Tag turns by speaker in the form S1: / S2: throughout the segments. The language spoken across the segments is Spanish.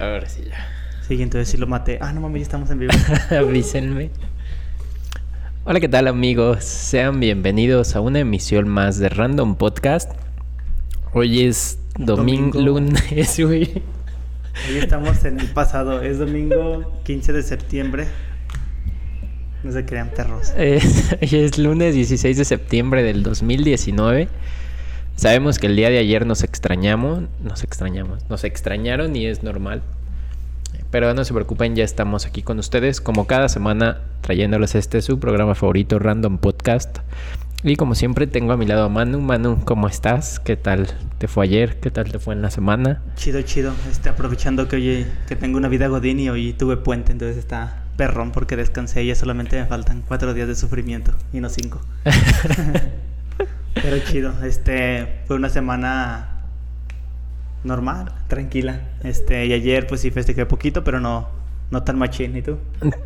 S1: Ahora sí ya.
S2: Sí, entonces sí lo maté. Ah, no mames, ya estamos en vivo.
S1: Avísenme. Hola, ¿qué tal amigos? Sean bienvenidos a una emisión más de Random Podcast. Hoy es domingo, lunes, güey.
S2: Hoy estamos en el pasado. Es domingo 15 de septiembre. No se crean perros.
S1: Es, hoy es lunes 16 de septiembre del 2019. Sabemos que el día de ayer nos extrañamos, nos extrañamos, nos extrañaron y es normal. Pero no se preocupen, ya estamos aquí con ustedes, como cada semana, trayéndoles este su programa favorito, Random Podcast. Y como siempre, tengo a mi lado a Manu. Manu, ¿cómo estás? ¿Qué tal te fue ayer? ¿Qué tal te fue en la semana?
S2: Chido, chido. Este, aprovechando que hoy que tengo una vida godín y hoy tuve puente, entonces está perrón porque descansé y ya solamente me faltan cuatro días de sufrimiento y no cinco. Pero chido, este fue una semana normal, tranquila. Este, y ayer pues sí festejé poquito, pero no, no tan machín. ¿Y tú?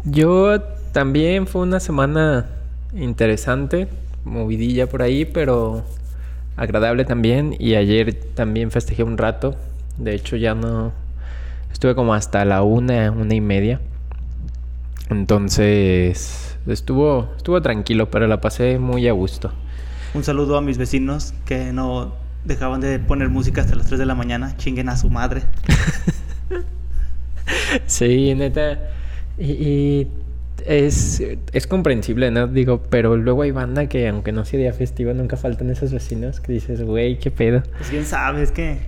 S1: Yo también fue una semana interesante, movidilla por ahí, pero agradable también. Y ayer también festejé un rato. De hecho, ya no. Estuve como hasta la una, una y media. Entonces, estuvo, estuvo tranquilo, pero la pasé muy a gusto.
S2: Un saludo a mis vecinos que no dejaban de poner música hasta las 3 de la mañana. Chinguen a su madre.
S1: Sí, neta. Y, y es, es comprensible, ¿no? Digo, pero luego hay banda que, aunque no sea día festivo, nunca faltan esos vecinos que dices, güey, qué pedo.
S2: Pues quién sabe, es que.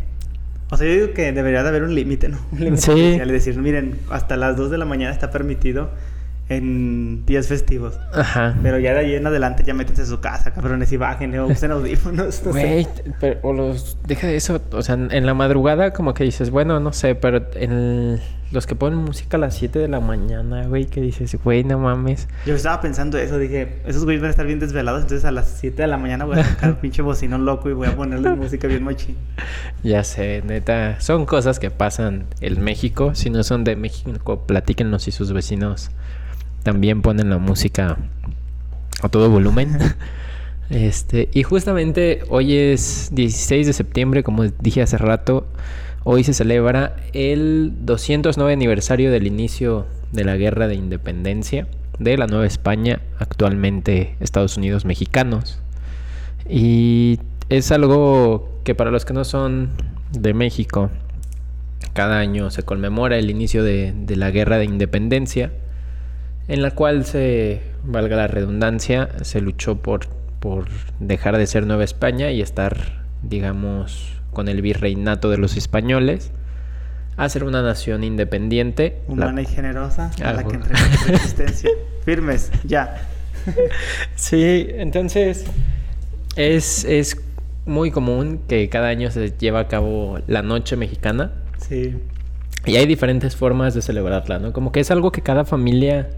S2: O sea, yo digo que debería de haber un límite, ¿no? Un límite
S1: Sí.
S2: decir, miren, hasta las 2 de la mañana está permitido en días festivos.
S1: Ajá.
S2: Pero ya de ahí en adelante ya métanse a su casa, cabrones, y bajen, o usen audífonos. No.
S1: Güey, pero o los deja de eso, o sea, en la madrugada como que dices, bueno, no sé, pero en los que ponen música a las 7 de la mañana, güey, que dices, güey, no mames.
S2: Yo estaba pensando eso, dije, esos güeyes van a estar bien desvelados, entonces a las 7 de la mañana voy a sacar un pinche bocinón loco y voy a ponerle música bien machín.
S1: Ya sé, neta, son cosas que pasan en México, si no son de México, platíquenos si sus vecinos también ponen la música a todo volumen. Este, y justamente hoy es 16 de septiembre, como dije hace rato, hoy se celebra el 209 aniversario del inicio de la Guerra de Independencia de la Nueva España, actualmente Estados Unidos mexicanos. Y es algo que para los que no son de México, cada año se conmemora el inicio de, de la Guerra de Independencia, en la cual se, valga la redundancia, se luchó por, por dejar de ser Nueva España y estar, digamos, con el virreinato de los españoles, a ser una nación independiente. La-
S2: Humana y generosa, a la
S1: Ah,
S2: que entrega su existencia. Firmes, ya.
S1: Sí, entonces es, es muy común que cada año se lleva a cabo la noche mexicana
S2: Sí.
S1: y hay diferentes formas de celebrarla, ¿no? Como que es algo que cada familia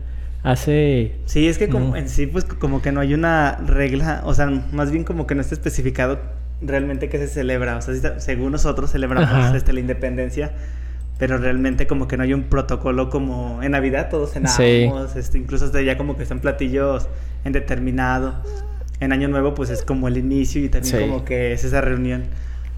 S1: hace...
S2: Sí, es que como
S1: Mm.
S2: en sí, pues como que no hay una regla, o sea, más bien como que no está especificado realmente qué se celebra. O sea, está- según nosotros celebramos
S1: Ajá.
S2: este, la independencia, pero realmente como que no hay un protocolo como en Navidad todos cenamos,
S1: Sí.
S2: este, incluso hasta ya como que están platillos en determinado. En Año Nuevo pues es como el inicio y también
S1: Sí.
S2: como que es esa reunión.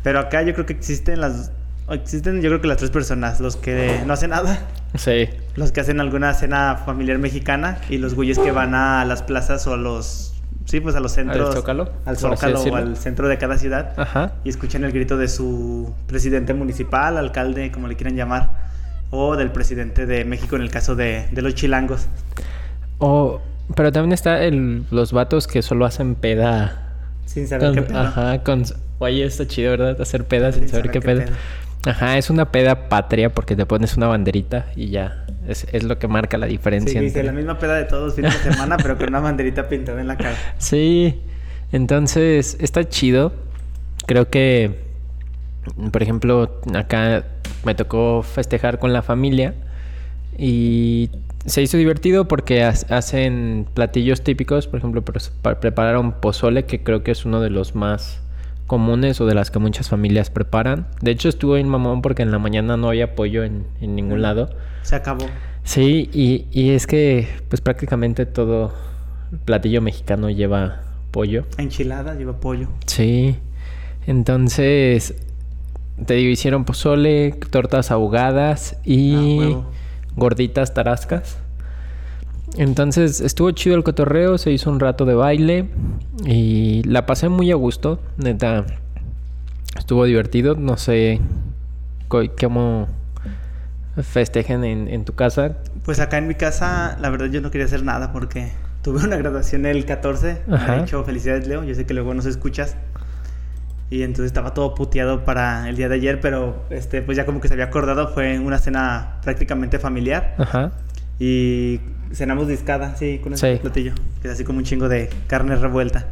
S2: Pero acá yo creo que existen las... Existen yo creo que las tres personas, los que no hacen nada,
S1: Sí,
S2: los que hacen alguna cena familiar mexicana y los güeyes que van a las plazas o a los sí pues a los centros
S1: Zócalo,
S2: al
S1: por así
S2: Zócalo o al centro de cada ciudad
S1: ajá.
S2: y escuchan el grito de su presidente municipal alcalde como le quieran llamar o del presidente de México en el caso de, de los chilangos
S1: O, pero también está el, los vatos que solo hacen peda.
S2: sin saber
S1: con-
S2: qué pedo
S1: Ajá, con... Oye, está chido, ¿verdad? Hacer peda sin, saber, qué, pedo. Ajá, es una peda patria porque te pones una banderita y ya. Es, es lo que marca la
S2: Sí,
S1: diferencia.
S2: dice,
S1: entre-
S2: la misma peda de todos los fines de semana, pero con una banderita pintada en la cara.
S1: Sí, entonces está chido. Creo que, por ejemplo, acá me tocó festejar con la familia y se hizo divertido porque ha- hacen platillos típicos, por ejemplo, prepararon pozole, que creo que es uno de los más comunes o de las que muchas familias preparan. De hecho, estuvo en mamón porque en la mañana no había pollo en, en ningún lado.
S2: Se acabó.
S1: Sí, y, y es que pues prácticamente todo platillo mexicano lleva pollo.
S2: Enchilada, lleva pollo.
S1: Sí. Entonces, te digo, hicieron pozole, tortas ahogadas
S2: Ah,
S1: y
S2: huevo.
S1: gorditas tarascas. Entonces, estuvo chido el cotorreo, se hizo un rato de baile y la pasé muy a gusto, neta. Estuvo divertido, no sé cómo festejen en, en tu casa.
S2: Pues acá en mi casa, la verdad yo no quería hacer nada porque tuve una graduación el 14.
S1: Ajá.
S2: De hecho, felicidades Leo, yo sé que luego nos escuchas. Y entonces estaba todo puteado para el día de ayer, pero este pues ya como que se había acordado, fue una cena prácticamente familiar.
S1: Ajá.
S2: Y cenamos discada, sí, con ese
S1: Sí.
S2: platillo. Que es así como un chingo de carne revuelta.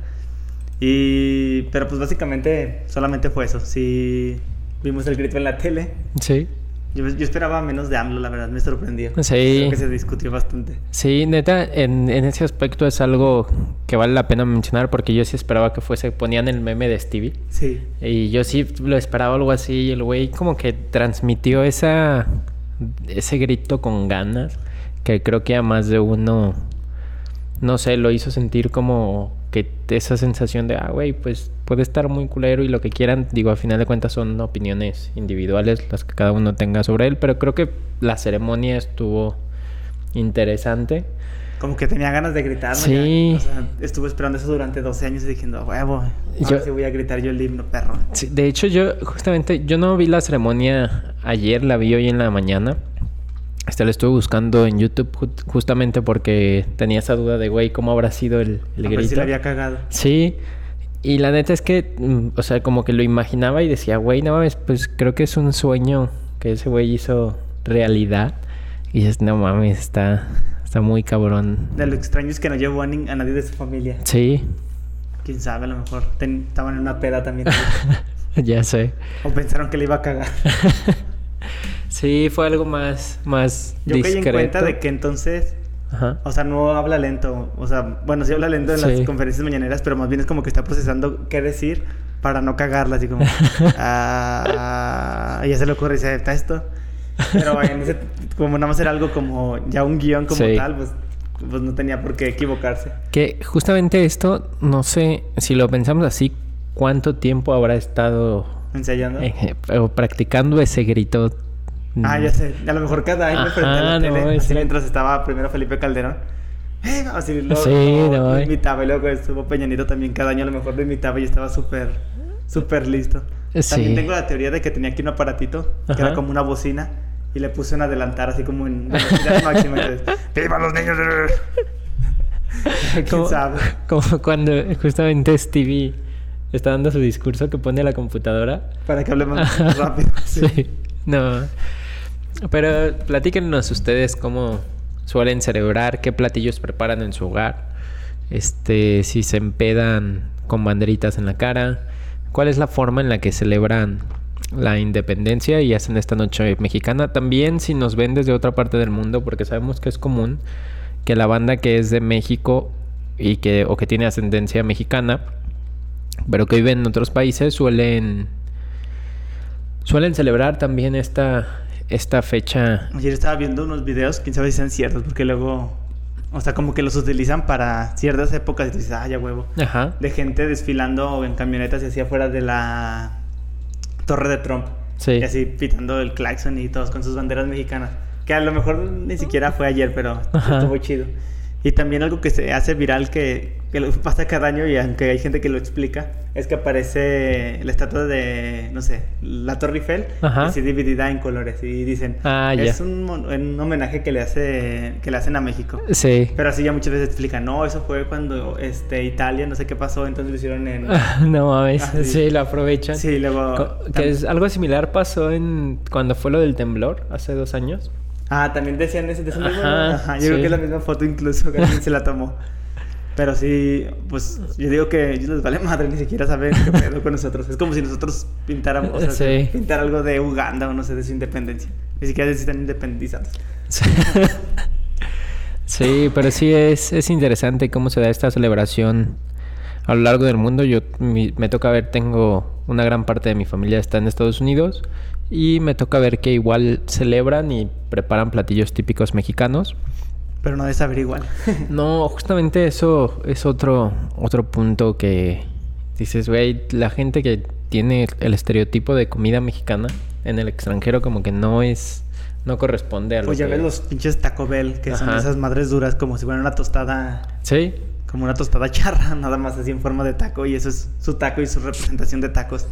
S2: Y... Pero pues básicamente solamente fue eso. Sí, vimos el grito en la tele.
S1: Sí.
S2: Yo, yo esperaba menos de AMLO, la verdad, me sorprendió.
S1: Sí.
S2: Creo que se discutió bastante.
S1: Sí, neta, en, en ese aspecto es algo que vale la pena mencionar porque yo sí esperaba que fuese, ponían el meme de Stevie
S2: Sí.
S1: y yo sí lo esperaba algo así y el güey como que transmitió esa, ese grito con ganas que creo que a más de uno, no sé, lo hizo sentir como que esa sensación de, ah, güey, pues puede estar muy culero y lo que quieran, digo, a final de cuentas son opiniones individuales las que cada uno tenga sobre él, pero creo que la ceremonia estuvo interesante.
S2: Como que tenía ganas de gritar, ¿no?
S1: Sí.
S2: O sea, estuve esperando eso durante 12 años y diciendo, "A huevo,
S1: Yo-
S2: ahora sí voy a gritar yo el himno, perro.
S1: Sí, de hecho, yo justamente, yo no vi la ceremonia ayer, la vi hoy en la mañana. Este lo estuve buscando en YouTube ju- justamente porque tenía esa duda de, güey, ¿cómo habrá sido el, el
S2: a ver si la había cagado.
S1: Sí, y la neta es que, mm, o sea, como que lo imaginaba y decía, güey, no mames, pues creo que es un sueño que ese güey hizo realidad. Y dices, no mames, está, está muy cabrón.
S2: De lo extraño es que no llevó a, nadie de su familia.
S1: Sí,
S2: Quién sabe, a lo mejor ten- estaban en una peda también.
S1: ya sé.
S2: o pensaron que le iba a cagar.
S1: Sí, fue algo más, más
S2: Yo caí en
S1: discreto.
S2: cuenta de que entonces
S1: Ajá.
S2: O sea, no habla lento. O sea, bueno, sí habla lento en
S1: Sí.
S2: las conferencias mañaneras, pero más bien es como que está procesando qué decir para no cagarla. Así como, ah, ya se le ocurre y dice, ¿está esto? Pero en ese- como nada más era algo como ya un guion como
S1: Sí.
S2: tal, pues, pues no tenía por qué equivocarse.
S1: Que justamente esto, no sé, si lo pensamos así, ¿cuánto tiempo habrá estado
S2: Ensayando.
S1: eh, o practicando ese grito?
S2: Ah, ya sé. A lo mejor cada año
S1: Ajá,
S2: frente a la tele,
S1: no,
S2: así
S1: es-
S2: mientras estaba primero Felipe Calderón. eh, así luego,
S1: Sí,
S2: luego
S1: no,
S2: lo
S1: eh.
S2: imitaba y luego estuvo Peña Nieto también cada año a lo mejor lo imitaba y estaba súper, súper listo.
S1: Sí.
S2: También tengo la teoría de que tenía aquí un aparatito que
S1: Ajá.
S2: era como una bocina y le puse en adelantar así como en velocidad máxima. ¡Viva los niños! ¿Quién
S1: Como,
S2: sabe?
S1: como cuando justamente Stevie está dando su discurso que pone a la computadora.
S2: Para que hablemos más rápido.
S1: Sí. No. Pero platíquenos ustedes cómo suelen celebrar, qué platillos preparan en su hogar. Este, si se empedan con banderitas en la cara. ¿Cuál es la forma en la que celebran la independencia y hacen esta noche mexicana? También si nos ven desde otra parte del mundo, porque sabemos que es común que la banda que es de México y que o que tiene ascendencia mexicana, pero que vive en otros países suelen suelen celebrar también esta esta fecha.
S2: Ayer estaba viendo unos videos, quién sabe si sean ciertos, porque luego, o sea, como que los utilizan para ciertas épocas y tú dices, ah, ya huevo.
S1: Ajá.
S2: De gente desfilando en camionetas y así afuera de la torre de Trump.
S1: Sí.
S2: Y así pitando el claxon y todos con sus banderas mexicanas. Que a lo mejor ni siquiera fue ayer, pero
S1: Ajá.
S2: estuvo chido. Y también algo que se hace viral que, que pasa cada año y aunque hay gente que lo explica, es que aparece la estatua de, no sé, la Torre Eiffel, así dividida en colores. Y dicen,
S1: Ah,
S2: es un, un homenaje que le, hace, que le hacen a México.
S1: Sí.
S2: Pero así ya muchas veces explican, no, eso fue cuando este, Italia, no sé qué pasó, entonces lo hicieron en...
S1: no mames.
S2: Ah, sí.
S1: lo aprovechan.
S2: Sí, luego...
S1: Co- Que es algo similar pasó en cuando fue lo del temblor hace dos años.
S2: Ah, también decían ese, de ese mismo,
S1: Ajá,
S2: Ajá, yo
S1: sí.
S2: creo que es la misma foto incluso que alguien se la tomó. Pero sí, pues yo digo que a ellos les vale madre ni siquiera saber qué pedo con nosotros. Es como si nosotros pintáramos, o sea,
S1: Sí.
S2: pintar algo de Uganda o no sé, de su independencia. Ni siquiera si están independizados.
S1: Sí, pero sí es, es interesante cómo se da esta celebración a lo largo del mundo. Yo mi- me toca ver, tengo una gran parte de mi familia está en Estados Unidos y me toca ver que igual celebran y preparan platillos típicos mexicanos.
S2: Pero no de saber igual.
S1: No, justamente eso es otro, otro punto que dices, güey, la gente que tiene el estereotipo de comida mexicana en el extranjero como que no es, no corresponde a lo
S2: Pues ya ves los pinches Taco Bell, que son esas madres duras, como si fuera una tostada,
S1: Sí,
S2: como una tostada charra, nada más así en forma de taco. Y eso es su taco y su representación de tacos.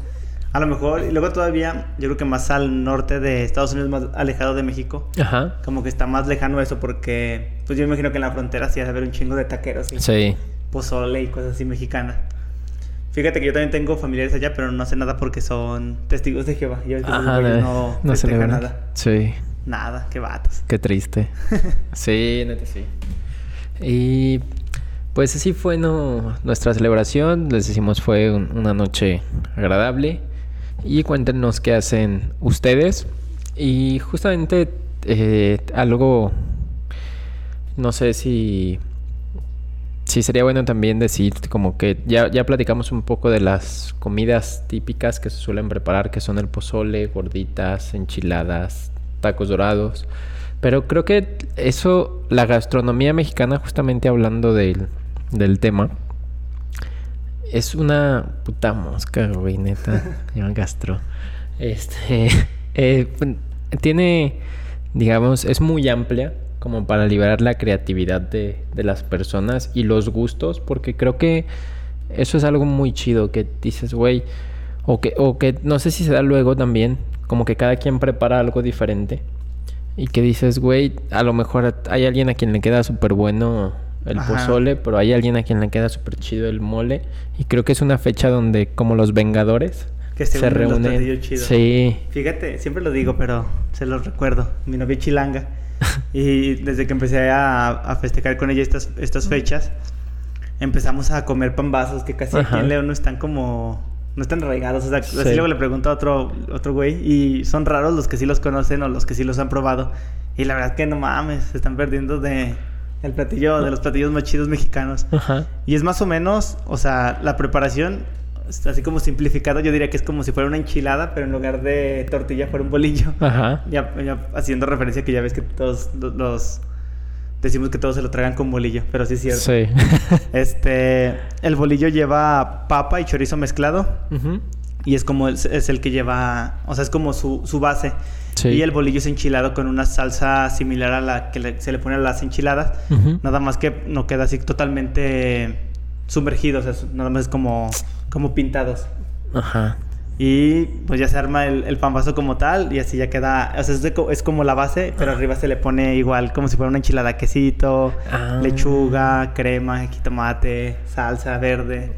S2: A lo mejor, y luego todavía, yo creo que más al norte de Estados Unidos, más alejado de México,
S1: ajá,
S2: como que está más lejano eso, porque pues yo imagino que en la frontera sí ha de haber un chingo de taqueros y
S1: sí.
S2: pozole y cosas así mexicanas. Fíjate que yo también tengo familiares allá, pero no sé nada porque son testigos de Jehová. Los
S1: Ajá, de-
S2: no,
S1: no celebran.
S2: nada.
S1: Sí,
S2: Nada, qué vatos.
S1: qué triste. sí, neta sí. Y pues así fue no, nuestra celebración. Les decimos fue un- una noche agradable. Y cuéntenos qué hacen ustedes. Y justamente eh, algo, no sé si... Sí, sería bueno también decir como que ya, ya platicamos un poco de las comidas típicas que se suelen preparar, que son el pozole, gorditas, enchiladas, tacos dorados. Pero creo que eso, la gastronomía mexicana, justamente hablando del, del tema, es una puta mosca, güey, neta. Ya gastro. Este. eh, tiene, digamos, es muy amplia como para liberar la creatividad de, de las personas y los gustos, porque creo que eso es algo muy chido que dices, güey, o que, o que no sé si se da luego también, como que cada quien prepara algo diferente. Y que dices, güey, a lo mejor hay alguien a quien le queda súper bueno el
S2: Ajá.
S1: pozole, pero hay alguien a quien le queda súper chido el mole. Y creo que es una fecha donde, como los Vengadores,
S2: Que se,
S1: reúnen.
S2: chidos.
S1: Sí,
S2: Fíjate, siempre lo digo, pero se los recuerdo. Mi novia es chilanga. y desde que empecé a, a festejar con ella estas, estas fechas, empezamos a comer pambazos que casi aquí
S1: Ajá.
S2: en León no están como... No están arraigados. O sea, así
S1: Sí.
S2: luego le pregunto a otro, otro güey. Y son raros los que sí los conocen o los que sí los han probado. Y la verdad que no mames, se están perdiendo de... El platillo, de los platillos más chidos mexicanos.
S1: ajá.
S2: Y es más o menos, o sea, la preparación, así como simplificada, yo diría que es como si fuera una enchilada, pero en lugar de tortilla fuera un bolillo.
S1: Ajá.
S2: Ya, ya haciendo referencia que ya ves que todos lo- los... Decimos que todos se lo tragan con bolillo, pero sí es cierto.
S1: Sí.
S2: Este, el bolillo lleva papa y chorizo mezclado
S1: Ujú.
S2: y es como el, es el que lleva, o sea, es como su, su base.
S1: Sí.
S2: Y el bolillo es enchilado con una salsa similar a la que le- se le pone a las enchiladas.
S1: Ujú.
S2: Nada más que no queda así totalmente sumergido, o sea, nada más es como, como pintados.
S1: Ajá.
S2: Y pues ya se arma el, el pambazo como tal y así ya queda, o sea, es, de es como la base, pero arriba se le pone igual como si fuera una enchilada, quesito,
S1: Ah.
S2: lechuga, crema, jitomate, salsa verde.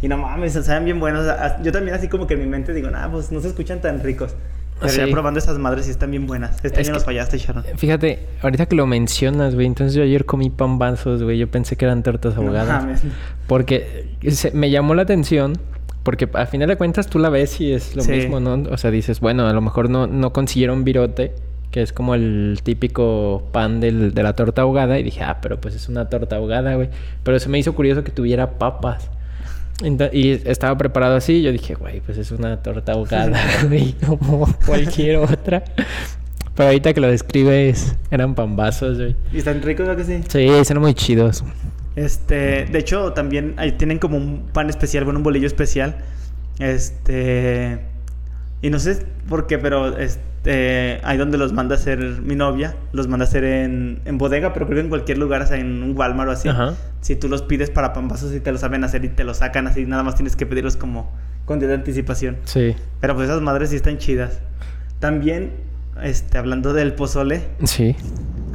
S2: Y no mames, saben bien buenos. Yo también así como que en mi mente digo, nah, pues no se escuchan tan ricos. Pero ya probando esas madres sí están bien buenas. Este
S1: Es
S2: año nos fallaste, Sharon.
S1: Fíjate, ahorita que lo mencionas, güey, entonces yo ayer comí pambazos, güey, yo pensé que eran tortas ahogadas. Porque se- me llamó la atención, porque al final de cuentas tú la ves y es lo
S2: Sí.
S1: mismo, ¿no? O sea, dices, bueno, a lo mejor no, no consiguieron virote, que es como el típico pan del- de la torta ahogada, y dije, ah, pero pues es una torta ahogada, güey. Pero se me hizo curioso que tuviera papas. Y estaba preparado así, y yo dije, güey, pues es una torta ahogada, güey, como cualquier otra. Pero ahorita que lo describes, eran pambazos, güey.
S2: ¿Y están ricos o que sí?
S1: Sí, son muy chidos.
S2: Este, de hecho, también ahí tienen como un pan especial, bueno, un bolillo especial. Este, y no sé por qué, pero este, ahí donde los manda a hacer mi novia, los manda a hacer en, en bodega, pero creo que en cualquier lugar, o sea, en un Walmart o así.
S1: Ajá.
S2: Si tú los pides para pambazos y te lo saben hacer y te lo sacan así, nada más tienes que pedirlos como con día de anticipación.
S1: Sí.
S2: Pero pues esas madres sí están chidas. También, este, hablando del pozole,
S1: Sí.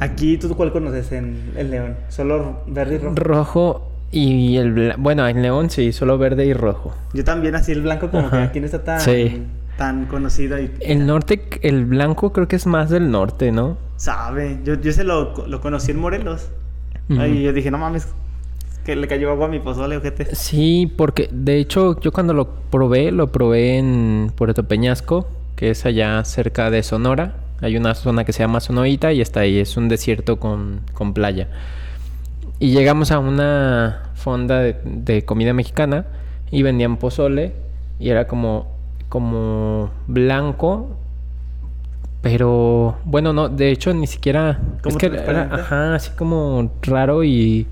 S2: aquí tú cuál conoces en el León, solo verde y rojo.
S1: Rojo y el... Bueno, en León sí, solo verde y rojo.
S2: Yo también así el blanco como que aquí no está tan,
S1: Sí.
S2: Tan conocido y
S1: El norte, el blanco creo que es más del norte, ¿no?
S2: sabe. Yo, yo ese lo, lo conocí en Morelos.
S1: Ujú.
S2: Y yo dije, no mames, que le cayó agua a mi pozole, ojete.
S1: Sí, porque de hecho yo cuando lo probé, lo probé en Puerto Peñasco, que es allá cerca de Sonora. Hay una zona que se llama Sonoita y está ahí, es un desierto con, con playa. Y llegamos a una fonda de, de comida mexicana y vendían pozole y era como, como blanco, pero bueno, no, de hecho ni siquiera...
S2: ¿Como
S1: es que era, ajá, así como raro y...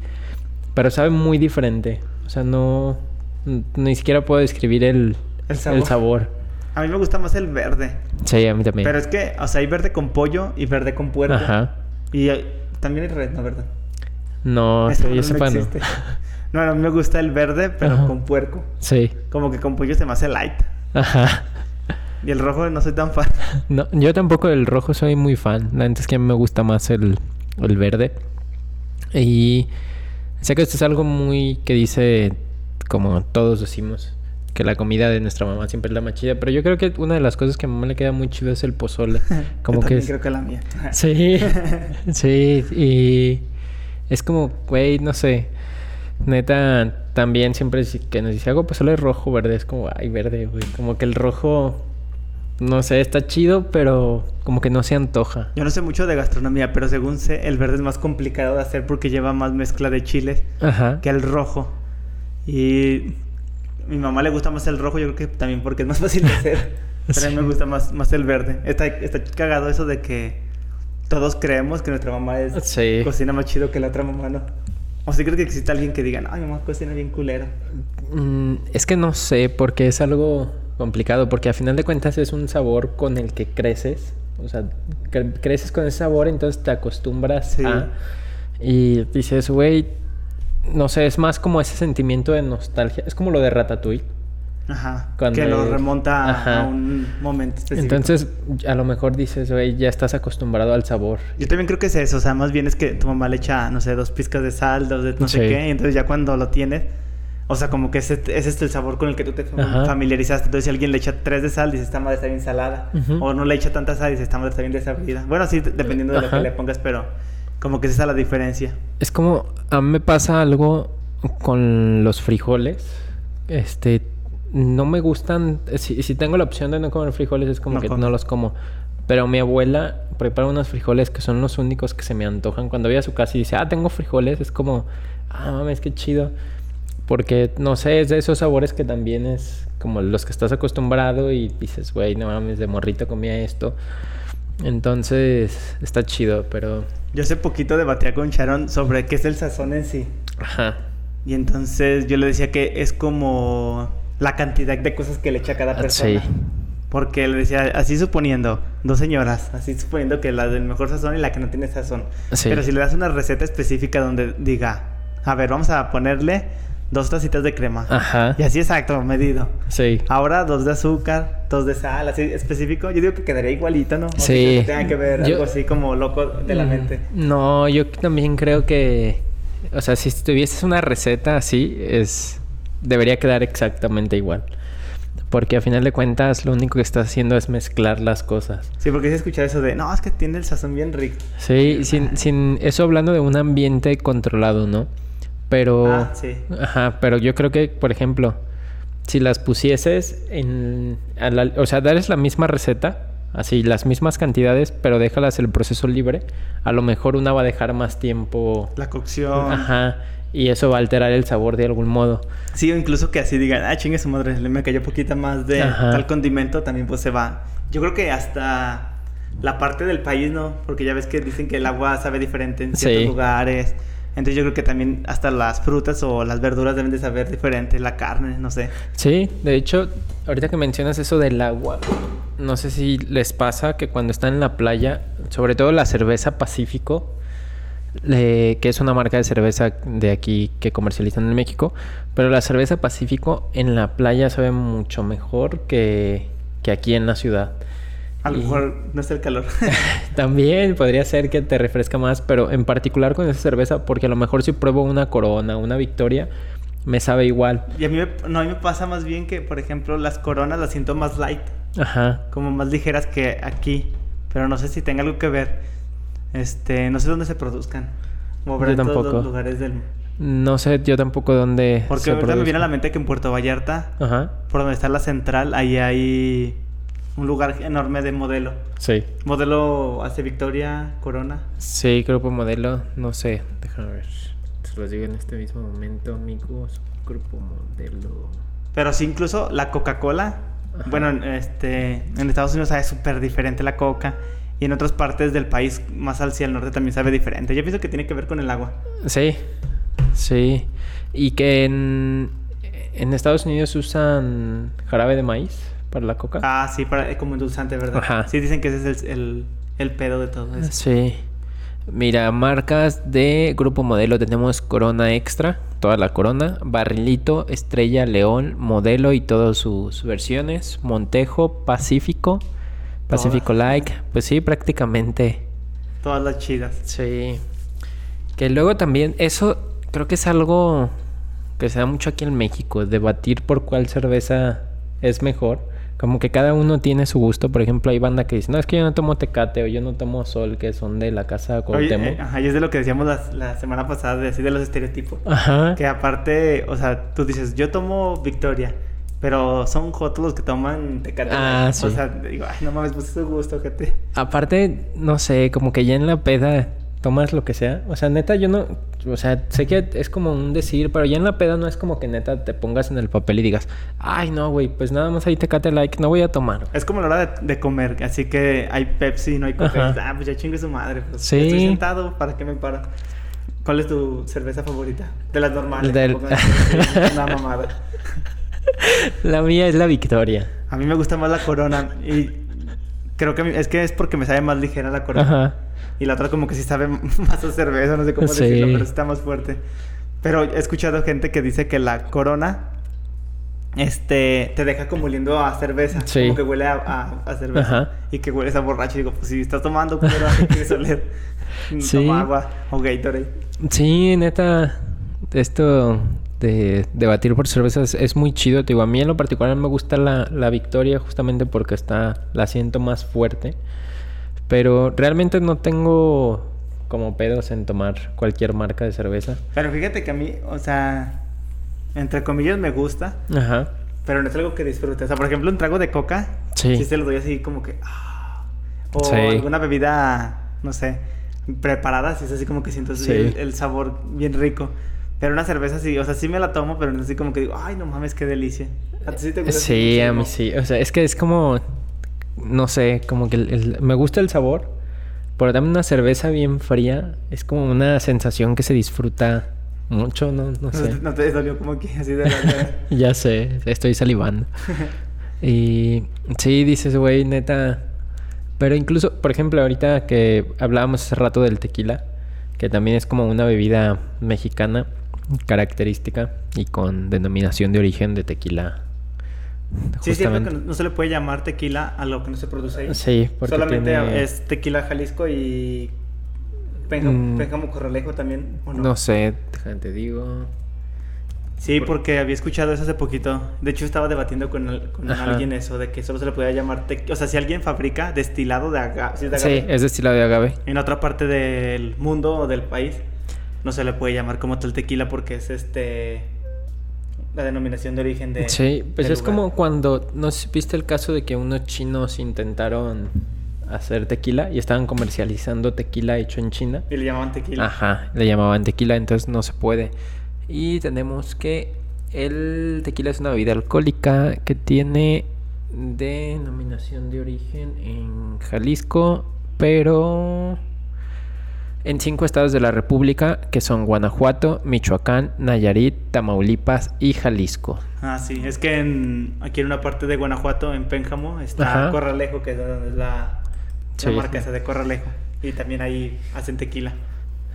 S1: Pero sabe muy diferente. O sea, no... Ni siquiera puedo describir el,
S2: El sabor.
S1: sabor.
S2: A mí me gusta más el verde.
S1: Sí, a mí también.
S2: Pero es que, o sea, hay verde con pollo y verde con puerco.
S1: Ajá.
S2: Y hay- también hay red, ¿no? ¿Verdad?
S1: No,
S2: Eso
S1: que
S2: no
S1: yo sepa, no.
S2: existe. No, a mí me gusta el verde, pero
S1: Ajá.
S2: con puerco.
S1: Sí.
S2: Como que con pollo se me hace light.
S1: Ajá.
S2: Y el rojo no soy tan fan.
S1: No, yo tampoco del rojo soy muy fan. La neta es que a mí me gusta más el, el verde. Y sé que esto es algo muy que dice, como todos decimos, que la comida de nuestra mamá siempre es la más chida. Pero yo creo que una de las cosas que a mamá le queda muy chido es el pozole. Como
S2: Yo
S1: que
S2: también
S1: es...
S2: creo que la mía.
S1: Sí, sí, y es como, güey, no sé. Neta, también siempre si- que nos dice algo, pues solo es rojo, verde. Es como, ay, verde, güey. Como que el rojo, no sé, está chido, pero como que no se antoja.
S2: Yo no sé mucho de gastronomía, pero según sé, el verde es más complicado de hacer porque lleva más mezcla de chiles
S1: Ajá.
S2: que el rojo. Y mi mamá le gusta más el rojo, yo creo que también porque es más fácil de hacer. Pero a mí me gusta más, más el verde. Está, está cagado eso de que todos creemos que nuestra mamá es
S1: Sí.
S2: cocina más chido que la otra mamá, ¿no? O si crees que existe alguien que diga, ay, mi mamá cocina bien culero.
S1: Mm, es que no sé, porque es algo complicado, porque a final de cuentas es un sabor con el que creces. O sea, cre- creces con ese sabor, entonces te acostumbras
S2: Sí.
S1: a... Y dices, güey, no sé, es más como ese sentimiento de nostalgia. Es como lo de Ratatouille.
S2: Ajá.
S1: Cuando
S2: que lo remonta a-
S1: Ajá.
S2: a un momento específico.
S1: Entonces, a lo mejor dices, güey, ya estás acostumbrado al sabor.
S2: Yo también creo que es eso, o sea, más bien es que tu mamá le echa, no sé, dos pizcas de sal, dos de no sé
S1: Sí.
S2: qué, y entonces ya cuando lo tienes, o sea, como que ese, ese es el sabor con el que tú te
S1: Ajá.
S2: familiarizaste. Entonces, si alguien le echa tres de sal, dice, esta madre está bien salada.
S1: Ujú.
S2: O no le echa tanta sal, dice, esta madre está bien desabrida. Bueno, sí, de- dependiendo de lo
S1: Ajá.
S2: que le pongas, pero como que esa es la diferencia.
S1: Es como, a mí me pasa algo con los frijoles. Este, no me gustan. Si, si tengo la opción de no comer frijoles, es como
S2: No
S1: que no los como. Pero mi abuela prepara unos frijoles que son los únicos que se me antojan. Cuando voy a su casa y dice, ah, tengo frijoles, es como, ah, mames, qué chido. Porque, no sé, es de esos sabores que también es como los que estás acostumbrado y dices, güey, no mames, de morrito comía esto. Entonces, está chido, pero...
S2: Yo hace poquito debatía con Sharon sobre qué es el sazón en sí.
S1: Ajá.
S2: Y entonces yo le decía que es como la cantidad de cosas que le echa cada persona.
S1: Sí.
S2: Porque le decía, así suponiendo, dos señoras, así suponiendo que la del mejor sazón y la que no tiene sazón.
S1: Sí.
S2: Pero si le das una receta específica donde diga, a ver, vamos a ponerle dos tacitas de crema.
S1: Ajá.
S2: Y así exacto, medido.
S1: Sí.
S2: Ahora dos de azúcar, dos de sal, así específico. Yo digo que quedaría igualito, ¿no? O
S1: Sí.
S2: Que tenga que ver
S1: Yo-
S2: algo así como loco de la
S1: Mm,
S2: mente.
S1: No, yo también creo que, o sea, si tuvieses una receta así, es debería quedar exactamente igual. Porque a final de cuentas lo único que estás haciendo es mezclar las cosas.
S2: Sí, porque si escuchar eso de, no, es que tiene el sazón bien rico.
S1: Sí, sin, sin eso hablando de un ambiente controlado, ¿no? Pero,
S2: Ah, sí.
S1: ajá, pero yo creo que, por ejemplo, si las pusieses en, a la- o sea, darles la misma receta, así las mismas cantidades, pero déjalas el proceso libre, a lo mejor una va a dejar más tiempo,
S2: La cocción.
S1: ajá, y eso va a alterar el sabor de algún modo.
S2: Sí, o incluso que así digan, ah, chingue su madre, le me cayó poquita más de
S1: Ajá.
S2: tal condimento, también pues se va. Yo creo que hasta la parte del país, ¿no? Porque ya ves que dicen que el agua sabe diferente en ciertos
S1: Sí.
S2: lugares. Entonces yo creo que también hasta las frutas o las verduras deben de saber diferente, la carne, no sé.
S1: Sí, de hecho, ahorita que mencionas eso del agua, no sé si les pasa que cuando están en la playa, sobre todo la cerveza Pacífico, le- que es una marca de cerveza de aquí que comercializan en México, pero la cerveza Pacífico en la playa sabe mucho mejor que, que aquí en la ciudad.
S2: A lo mejor no es el calor.
S1: También podría ser que te refresca más, pero en particular con esa cerveza, porque a lo mejor si pruebo una corona, una victoria, me sabe igual.
S2: y a mí, me, no, a mí me pasa más bien que, por ejemplo, las coronas las siento más light,
S1: Ajá.
S2: como más ligeras que aquí. Pero no sé si tenga algo que ver. Este, no sé dónde se produzcan. Como
S1: Yo
S2: todos
S1: tampoco.
S2: los lugares del,
S1: No sé yo tampoco dónde.
S2: Porque
S1: se
S2: ahorita me viene a la mente que en Puerto Vallarta,
S1: Ajá.
S2: por donde está la central, ahí hay un lugar enorme de modelo.
S1: Sí.
S2: Modelo hace Victoria, Corona.
S1: Sí, grupo modelo. No sé. Déjame ver. Se los digo en este mismo momento, amigos. Grupo modelo.
S2: Pero sí, incluso la Coca-Cola. Bueno, en, este, en Estados Unidos sabe súper diferente la coca. Y en otras partes del país, más hacia el norte, también sabe diferente. Yo pienso que tiene que ver con el agua.
S1: Sí. Sí. Y que en, en Estados Unidos usan jarabe de maíz para la coca.
S2: Ah, sí, para, eh, como endulzante, ¿verdad?
S1: Ajá.
S2: Sí, dicen que ese es el, el, el pedo de todo eso.
S1: Sí. Mira, marcas de grupo modelo tenemos Corona Extra, toda la Corona, Barrilito, Estrella, León, Modelo y todas sus versiones, Montejo, Pacífico, Pacífico Like, pues sí, prácticamente.
S2: Todas las chidas.
S1: Sí. Que luego también, eso creo que es algo que se da mucho aquí en México, debatir por cuál cerveza es mejor. Como que cada uno tiene su gusto. Por ejemplo, hay banda que dice, no, es que yo no tomo Tecate o yo no tomo Sol, que son de la casa
S2: Oye,
S1: Cuauhtémoc.
S2: eh, ajá, y es de lo que decíamos la, la semana pasada, de, así de los estereotipos.
S1: Ajá.
S2: Que aparte, o sea, tú dices, yo tomo Victoria, pero son jotos los que toman Tecate.
S1: Ah, sí.
S2: O sea, digo, ay, no mames, pues es su gusto, gente.
S1: Aparte, no sé, como que ya en la peda tomas lo que sea. O sea, neta, yo no. O sea, sé que es como un decir, pero ya en la peda no es como que neta te pongas en el papel y digas, ay, no, güey, pues nada más ahí Tecate Like, no voy a tomar.
S2: Es como la hora de, de comer, así que hay Pepsi, no hay Coca. Ah, pues ya chingue su madre. Pues,
S1: Sí.
S2: Estoy sentado, ¿para qué me paro? ¿Cuál es tu cerveza favorita? De las normales.
S1: Del-
S2: Una mamada.
S1: La mía es la Victoria.
S2: A mí me gusta más la corona y creo que es que es porque me sabe más ligera la corona.
S1: Ajá.
S2: Y la otra como que sí sabe más a cerveza, no sé cómo
S1: Sí.
S2: decirlo, pero está más fuerte. Pero he escuchado gente que dice que la corona este te deja como oliendo a cerveza,
S1: Sí.
S2: como que huele a, a- a cerveza
S1: Ajá.
S2: y que hueles a borracho. Y digo, pues si estás tomando, pero ¿a qué quieres oler?
S1: Sí.
S2: Toma agua o Gatorade.
S1: Sí, neta, esto de debatir por cervezas es muy chido. Te digo, a mí en lo particular me gusta la, la Victoria justamente porque está, la siento más fuerte. Pero realmente no tengo como pedos en tomar cualquier marca de cerveza.
S2: Pero fíjate que a mí, o sea, entre comillas me gusta,
S1: Ajá.
S2: pero no es algo que disfrute. O sea, por ejemplo, un trago de coca,
S1: Sí.
S2: se lo doy así como que... ah. O
S1: Sí.
S2: alguna bebida, no sé, preparada, si es así como que siento
S1: Sí.
S2: el, el sabor bien rico. Pero una cerveza sí, o sea, sí me la tomo, pero no así como que digo, ay, no mames, qué delicia. ¿A ti sí te gusta?
S1: Sí, a mí sí. O sea, es que es como, no sé, como que el- el- me gusta el sabor, pero también una cerveza bien fría es como una sensación que se disfruta mucho, no, no sé.
S2: No te dolió como que así de la...
S1: Ya sé, estoy salivando. y sí, dices, güey, neta. Pero incluso, por ejemplo, ahorita que hablábamos hace rato del tequila, que también es como una bebida mexicana característica y con denominación de origen de tequila.
S2: Sí,
S1: justamente.
S2: no, no se le puede llamar tequila a lo que no se produce ahí.
S1: Sí, porque
S2: Solamente
S1: tiene-
S2: es tequila Jalisco y Pénjamo,
S1: Mm.
S2: Pénjamo Corralejo también, ¿o no?
S1: No sé, te digo.
S2: Sí, porque había escuchado eso hace poquito. De hecho, estaba debatiendo con, alguien eso, de que solo se le podía llamar tequila. O sea, si alguien fabrica destilado de agave, si es de
S1: Sí, es destilado de agave.
S2: en otra parte del mundo o del país, no se le puede llamar como tal tequila porque es este la denominación de origen de.
S1: Sí, pues es
S2: lugar.
S1: como cuando, ¿no viste el caso de que unos chinos intentaron hacer tequila y estaban comercializando tequila hecho en China?
S2: Y le llamaban tequila.
S1: Ajá, le llamaban tequila, entonces no se puede. Y tenemos que el tequila es una bebida alcohólica que tiene denominación de origen en Jalisco, pero en cinco estados de la República, que son Guanajuato, Michoacán, Nayarit, Tamaulipas y Jalisco.
S2: Ah, sí. Es que en, aquí en una parte de Guanajuato, en Pénjamo, está
S1: Ajá.
S2: Corralejo, que es donde es la, la
S1: Sí,
S2: marca
S1: sí.
S2: esa de Corralejo. Y también ahí hacen tequila.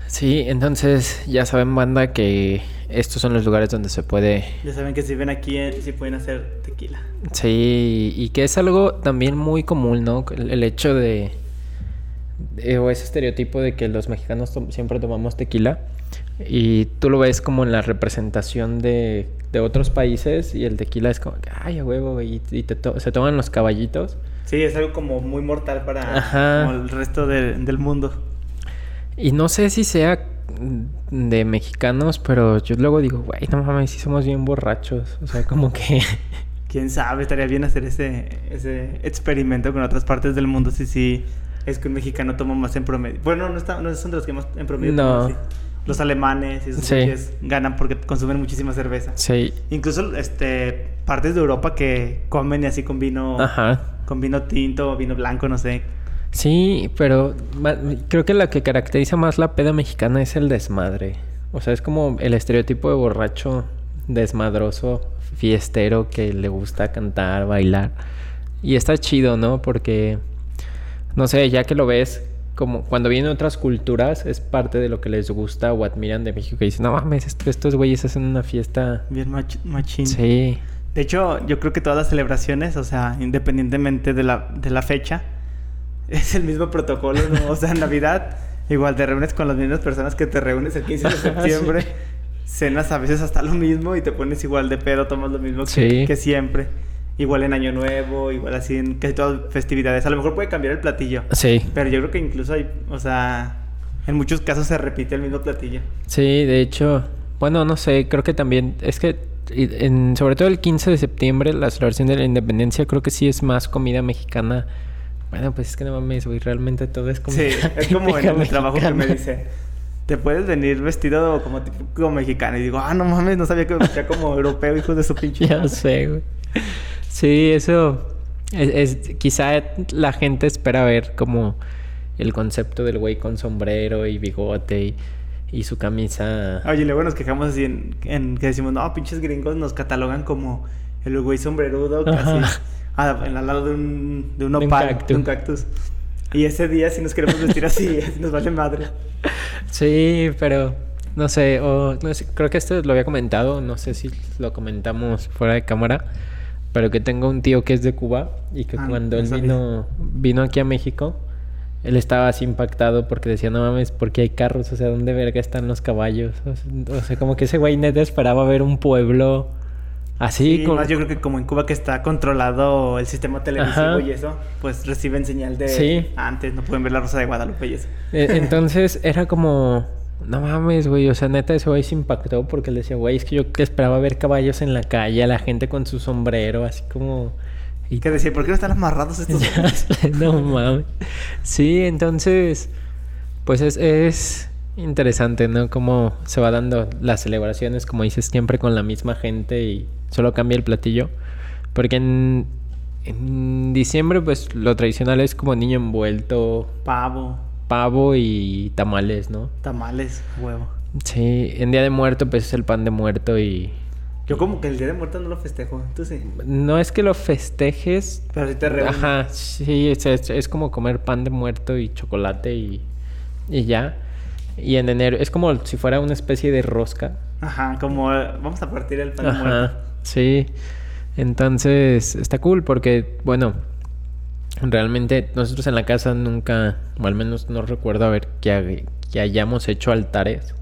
S1: Sí, entonces ya saben, banda, que estos son los lugares donde se puede
S2: Ya saben que si ven aquí, eh, sí pueden hacer tequila.
S1: Sí, y que es algo también muy común, ¿no? El, el hecho de- o ese estereotipo de que los mexicanos siempre tomamos tequila y tú lo ves como en la representación de, de otros países y el tequila es como, ay, a huevo, y, y te to- se toman los caballitos.
S2: Sí, es algo como muy mortal para como el resto de- del mundo.
S1: Y no sé si sea de mexicanos, pero yo luego digo, güey, no mames, sí somos bien borrachos. O sea, como que...
S2: Quién sabe, estaría bien hacer ese, ese experimento con otras partes del mundo. Si sí, es que un mexicano toma más en promedio. Bueno, no, está, no son de los que más en promedio
S1: No.
S2: toman, sí. Los alemanes y esos
S1: Sí.
S2: ganan porque consumen muchísima cerveza.
S1: Sí.
S2: Incluso este partes de Europa que comen y así con vino
S1: Ajá.
S2: con vino tinto, vino blanco, no sé.
S1: Sí, pero creo que lo que caracteriza más la peda mexicana es el desmadre. O sea, es como el estereotipo de borracho desmadroso, fiestero, que le gusta cantar, bailar. Y está chido, ¿no? Porque, no sé, ya que lo ves, como cuando vienen otras culturas, es parte de lo que les gusta o admiran de México. Que dicen, no mames, est- estos güeyes hacen una fiesta.
S2: Bien mach- machín.
S1: Sí.
S2: De hecho, yo creo que todas las celebraciones, o sea, independientemente de la, de la fecha, es el mismo protocolo, ¿no? O sea, en Navidad, igual te reúnes con las mismas personas que te reúnes el 15 de
S1: Sí.
S2: septiembre. Cenas a veces hasta lo mismo y te pones igual de pedo, tomas lo mismo que,
S1: Sí.
S2: que siempre. Igual en Año Nuevo, igual así en casi todas las festividades. A lo mejor puede cambiar el platillo.
S1: Sí.
S2: Pero yo creo que incluso hay, o sea, en muchos casos se repite el mismo platillo.
S1: Sí, de hecho, bueno, no sé, creo que también, es que en, sobre todo el 15 de septiembre, la celebración de la independencia, creo que sí es más comida mexicana. Bueno, pues es que no mames, güey, realmente todo es comida.
S2: Sí, es como en el trabajo que me dice, te puedes venir vestido como típico mexicano. Y digo, ah, no mames, no sabía que me vestía como europeo, hijo de su pinche.
S1: Ya
S2: madre".
S1: sé, güey. Sí, eso es, es- quizá la gente espera ver como el concepto del güey con sombrero y bigote y, y su camisa.
S2: Oye, luego nos quejamos así en, en que decimos, no, pinches gringos nos catalogan como el güey sombrerudo, casi ah, en al lado de un, de un
S1: De un
S2: nopal, de un cactus. Y ese día sí nos queremos vestir así, así nos vale madre.
S1: Sí, pero no sé, o no sé, creo que esto lo había comentado, no sé si lo comentamos fuera de cámara, pero que tengo un tío que es de Cuba y que
S2: Ah,
S1: cuando
S2: no
S1: él vino vino aquí a México, él estaba así impactado porque decía, no mames, porque hay carros? O sea, ¿dónde verga están los caballos? O sea, como que ese güey neta esperaba ver un pueblo así
S2: Sí, más yo creo que como en Cuba que está controlado el sistema televisivo
S1: Ajá.
S2: y eso, pues reciben señal de
S1: Sí.
S2: antes, no pueden ver la Rosa de Guadalupe y eso.
S1: Eh, Entonces era como, no mames, güey, o sea, neta ese güey se impactó porque le decía, güey, es que yo esperaba ver caballos en la calle, a la gente con su sombrero, así como... Y
S2: Que decía, ¿por qué no están amarrados estos?
S1: No mames. Sí, entonces, pues es, es interesante, ¿no? Cómo se va dando las celebraciones, como dices, siempre con la misma gente y solo cambia el platillo. Porque en, en diciembre, pues lo tradicional es como niño envuelto,
S2: Pavo,
S1: pavo y tamales, ¿no?
S2: tamales, huevo.
S1: Sí, en Día de Muerto, pues es el pan de muerto y...
S2: Yo como que el Día de Muertos no lo festejo, tú sí.
S1: No es que lo festejes,
S2: Pero sí te reúnes.
S1: Ajá, sí, es, es- es como comer pan de muerto y chocolate y, y ya. Y en enero, es como si fuera una especie de rosca.
S2: Ajá, como eh, vamos a partir el pan de
S1: Ajá,
S2: muerto.
S1: sí. Entonces, está cool porque, bueno, realmente nosotros en la casa nunca, o al menos no recuerdo haber que, que hayamos hecho altares.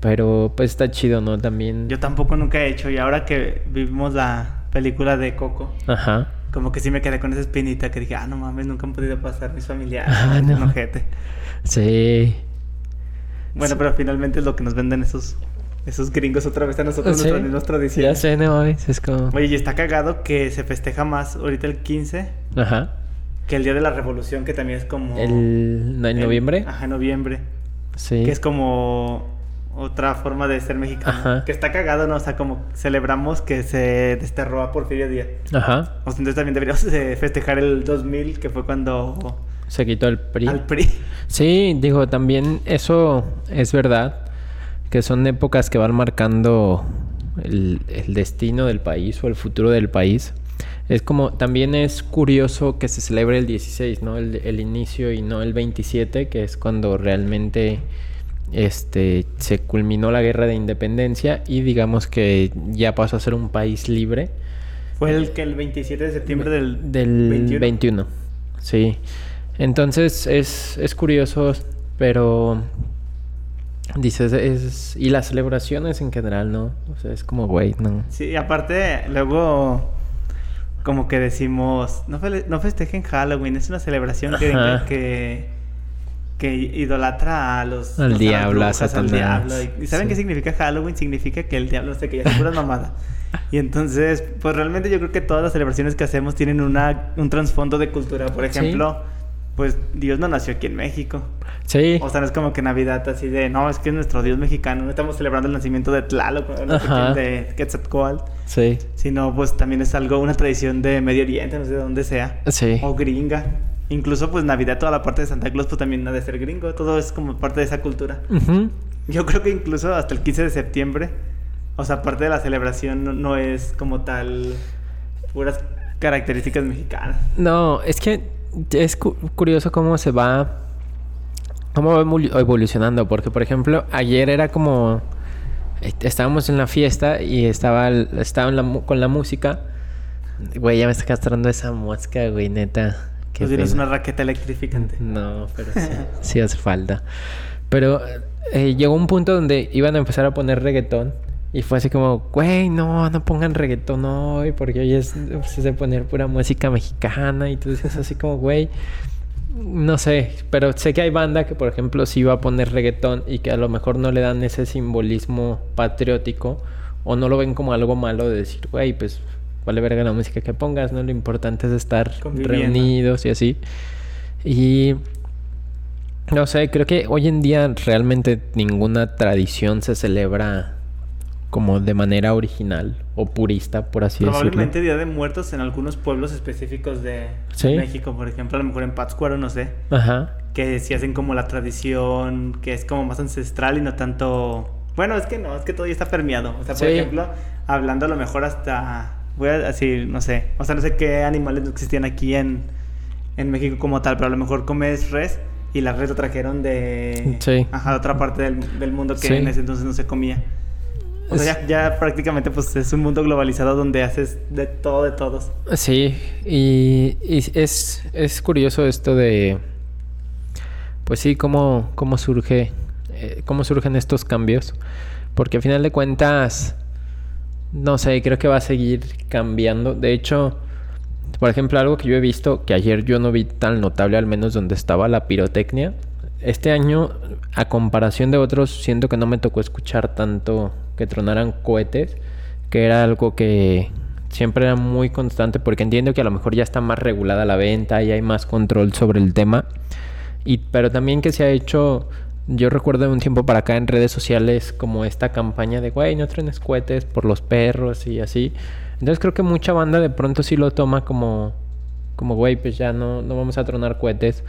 S1: Pero pues está chido, ¿no? También.
S2: Yo tampoco nunca he hecho y ahora que vimos la película de Coco,
S1: Ajá.
S2: como que sí me quedé con esa espinita que dije, ah, no mames, nunca han podido pasar mis familiares.
S1: Ah, no.
S2: Un ojete.
S1: Sí.
S2: Bueno,
S1: Sí.
S2: pero finalmente es lo que nos venden esos, esos gringos otra vez a nosotros,
S1: Sí.
S2: nuestras mismas
S1: Ya
S2: tradiciones.
S1: sé, no mames, es como.
S2: Oye, y está cagado que se festeja más ahorita el 15
S1: Ajá.
S2: Que el Día de la Revolución, que también es como...
S1: El, ¿no, en noviembre.
S2: Ajá, en noviembre.
S1: Sí.
S2: Que es como otra forma de ser mexicano.
S1: Ajá.
S2: Que está cagado, ¿no? O sea, como celebramos que se desterró a Porfirio Díaz.
S1: Ajá.
S2: O sea, entonces también deberíamos de festejar el 2000, que fue cuando...
S1: Se quitó el PRI.
S2: Al PRI.
S1: Sí, digo, también eso es verdad, que son épocas que van marcando el, el destino del país o el futuro del país. Es como, también es curioso que se celebre el 16, ¿no? El, el inicio y no el 27, que es cuando realmente este, se culminó la guerra de independencia y digamos que ya pasó a ser un país libre.
S2: Fue el que el 27 de septiembre del,
S1: Del
S2: 21.
S1: 21. Sí. Entonces es, es curioso, pero dices, es. Y las celebraciones en general, ¿no? O sea, es como, güey, no.
S2: Sí, aparte, luego como que decimos, no, fe- no festejen Halloween, es una celebración que, que, que idolatra a los...
S1: Al diablo, a Satanás.
S2: diablo. ¿Y saben
S1: Sí.
S2: qué significa Halloween? Significa que el diablo se que ya pura mamada. Y entonces, pues realmente yo creo que todas las celebraciones que hacemos tienen una, un trasfondo de cultura. Por
S1: Sí.
S2: Pues Dios no nació aquí en México.
S1: Sí.
S2: O sea, no es como que Navidad así de, no, es que es nuestro Dios mexicano. No estamos celebrando el nacimiento de Tlaloc,
S1: Ajá.
S2: de Quetzalcóatl.
S1: Sí.
S2: Sino, pues también es algo, una tradición de Medio Oriente, no sé de dónde sea.
S1: Sí.
S2: O gringa. Incluso, pues Navidad, toda la parte de Santa Claus, pues también ha de ser gringo. Todo es como parte de esa cultura.
S1: Ujú.
S2: Yo creo que incluso hasta el 15 de septiembre, o sea, parte de la celebración no, no es como tal puras características mexicanas.
S1: No, es que es cu- curioso cómo se va. cómo va evolu- evolucionando. Porque, por ejemplo, ayer era como. Estábamos en la fiesta y estaba, estaba la con la música. Güey, ya me está castrando esa mosca, güey, neta. Qué
S2: tienes una raqueta electrificante.
S1: No, pero sí, sí hace falta. Pero eh, llegó un punto donde iban a empezar a poner reggaetón. Y fue así como, güey, no, no pongan reggaetón hoy, porque hoy es, es de poner pura música mexicana. Y tú dices así como, güey, no sé, pero sé que hay banda que, por ejemplo, sí va a poner reggaetón y que a lo mejor no le dan ese simbolismo patriótico o no lo ven como algo malo de decir, güey, pues vale verga la música que pongas, ¿no? Lo importante es estar reunidos y así. Y no sé, creo que hoy en día realmente ninguna tradición se celebra como de manera original o purista, por así
S2: Probablemente
S1: decirlo.
S2: Día de Muertos en algunos pueblos específicos de
S1: Sí.
S2: México, por ejemplo, a lo mejor en Pátzcuaro, no sé,
S1: Ajá.
S2: que sí hacen como la tradición, que es como más ancestral y no tanto... Bueno, es que no, es que todo ya está permeado. O sea, por
S1: Sí.
S2: ejemplo, hablando a lo mejor hasta... Voy a decir, no sé, o sea, no sé qué animales existían aquí en, en México como tal, pero a lo mejor comes res y la res lo trajeron de...
S1: Sí.
S2: Ajá, de otra parte del, del mundo que en ese entonces no se comía. O sea, ya, ya prácticamente pues es un mundo globalizado donde haces de todo de todos.
S1: Sí, y, y es, es curioso esto de, pues sí, cómo, cómo surge, eh, cómo surgen estos cambios, porque al final de cuentas, no sé, creo que va a seguir cambiando. De hecho, por ejemplo, algo que yo he visto, que ayer yo no vi tan notable, al menos donde estaba la pirotecnia, este año, a comparación de otros, siento que no me tocó escuchar tanto que tronaran cohetes, que era algo que siempre era muy constante, porque entiendo que a lo mejor ya está más regulada la venta y hay más control sobre el tema. Y, pero también que se ha hecho, yo recuerdo de un tiempo para acá en redes sociales como esta campaña de, güey, no trenes cohetes por los perros y así. Entonces creo que mucha banda de pronto sí lo toma como, como, güey, pues ya no, no vamos a tronar cohetes.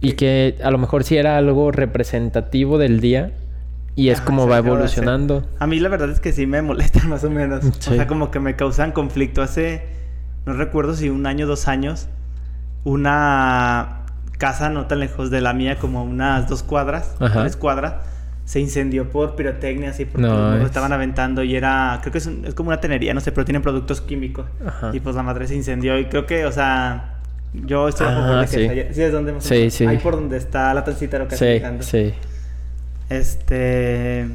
S1: Y que a lo mejor sí era algo representativo del día y es
S2: Ajá,
S1: como va evolucionando.
S2: A mí la verdad es que sí me molestan más o menos.
S1: Sí.
S2: O sea, como que me causan conflicto. Hace, no recuerdo si un año, dos años, una casa no tan lejos de la mía, como unas dos cuadras,
S1: Ajá.
S2: tres cuadras, se incendió por pirotecnia, así, porque
S1: No, es-
S2: estaban aventando y era, creo que es, un- es como una tenería, no sé, pero tienen productos químicos.
S1: Ajá.
S2: Y pues la madre se incendió y creo que, o sea, yo estoy a favor
S1: Ah,
S2: de que
S1: sí.
S2: haya- ¿Sí es donde o
S1: Sí, sí.
S2: Ahí por donde está la tancita lo que
S1: Sí, sí.
S2: Este.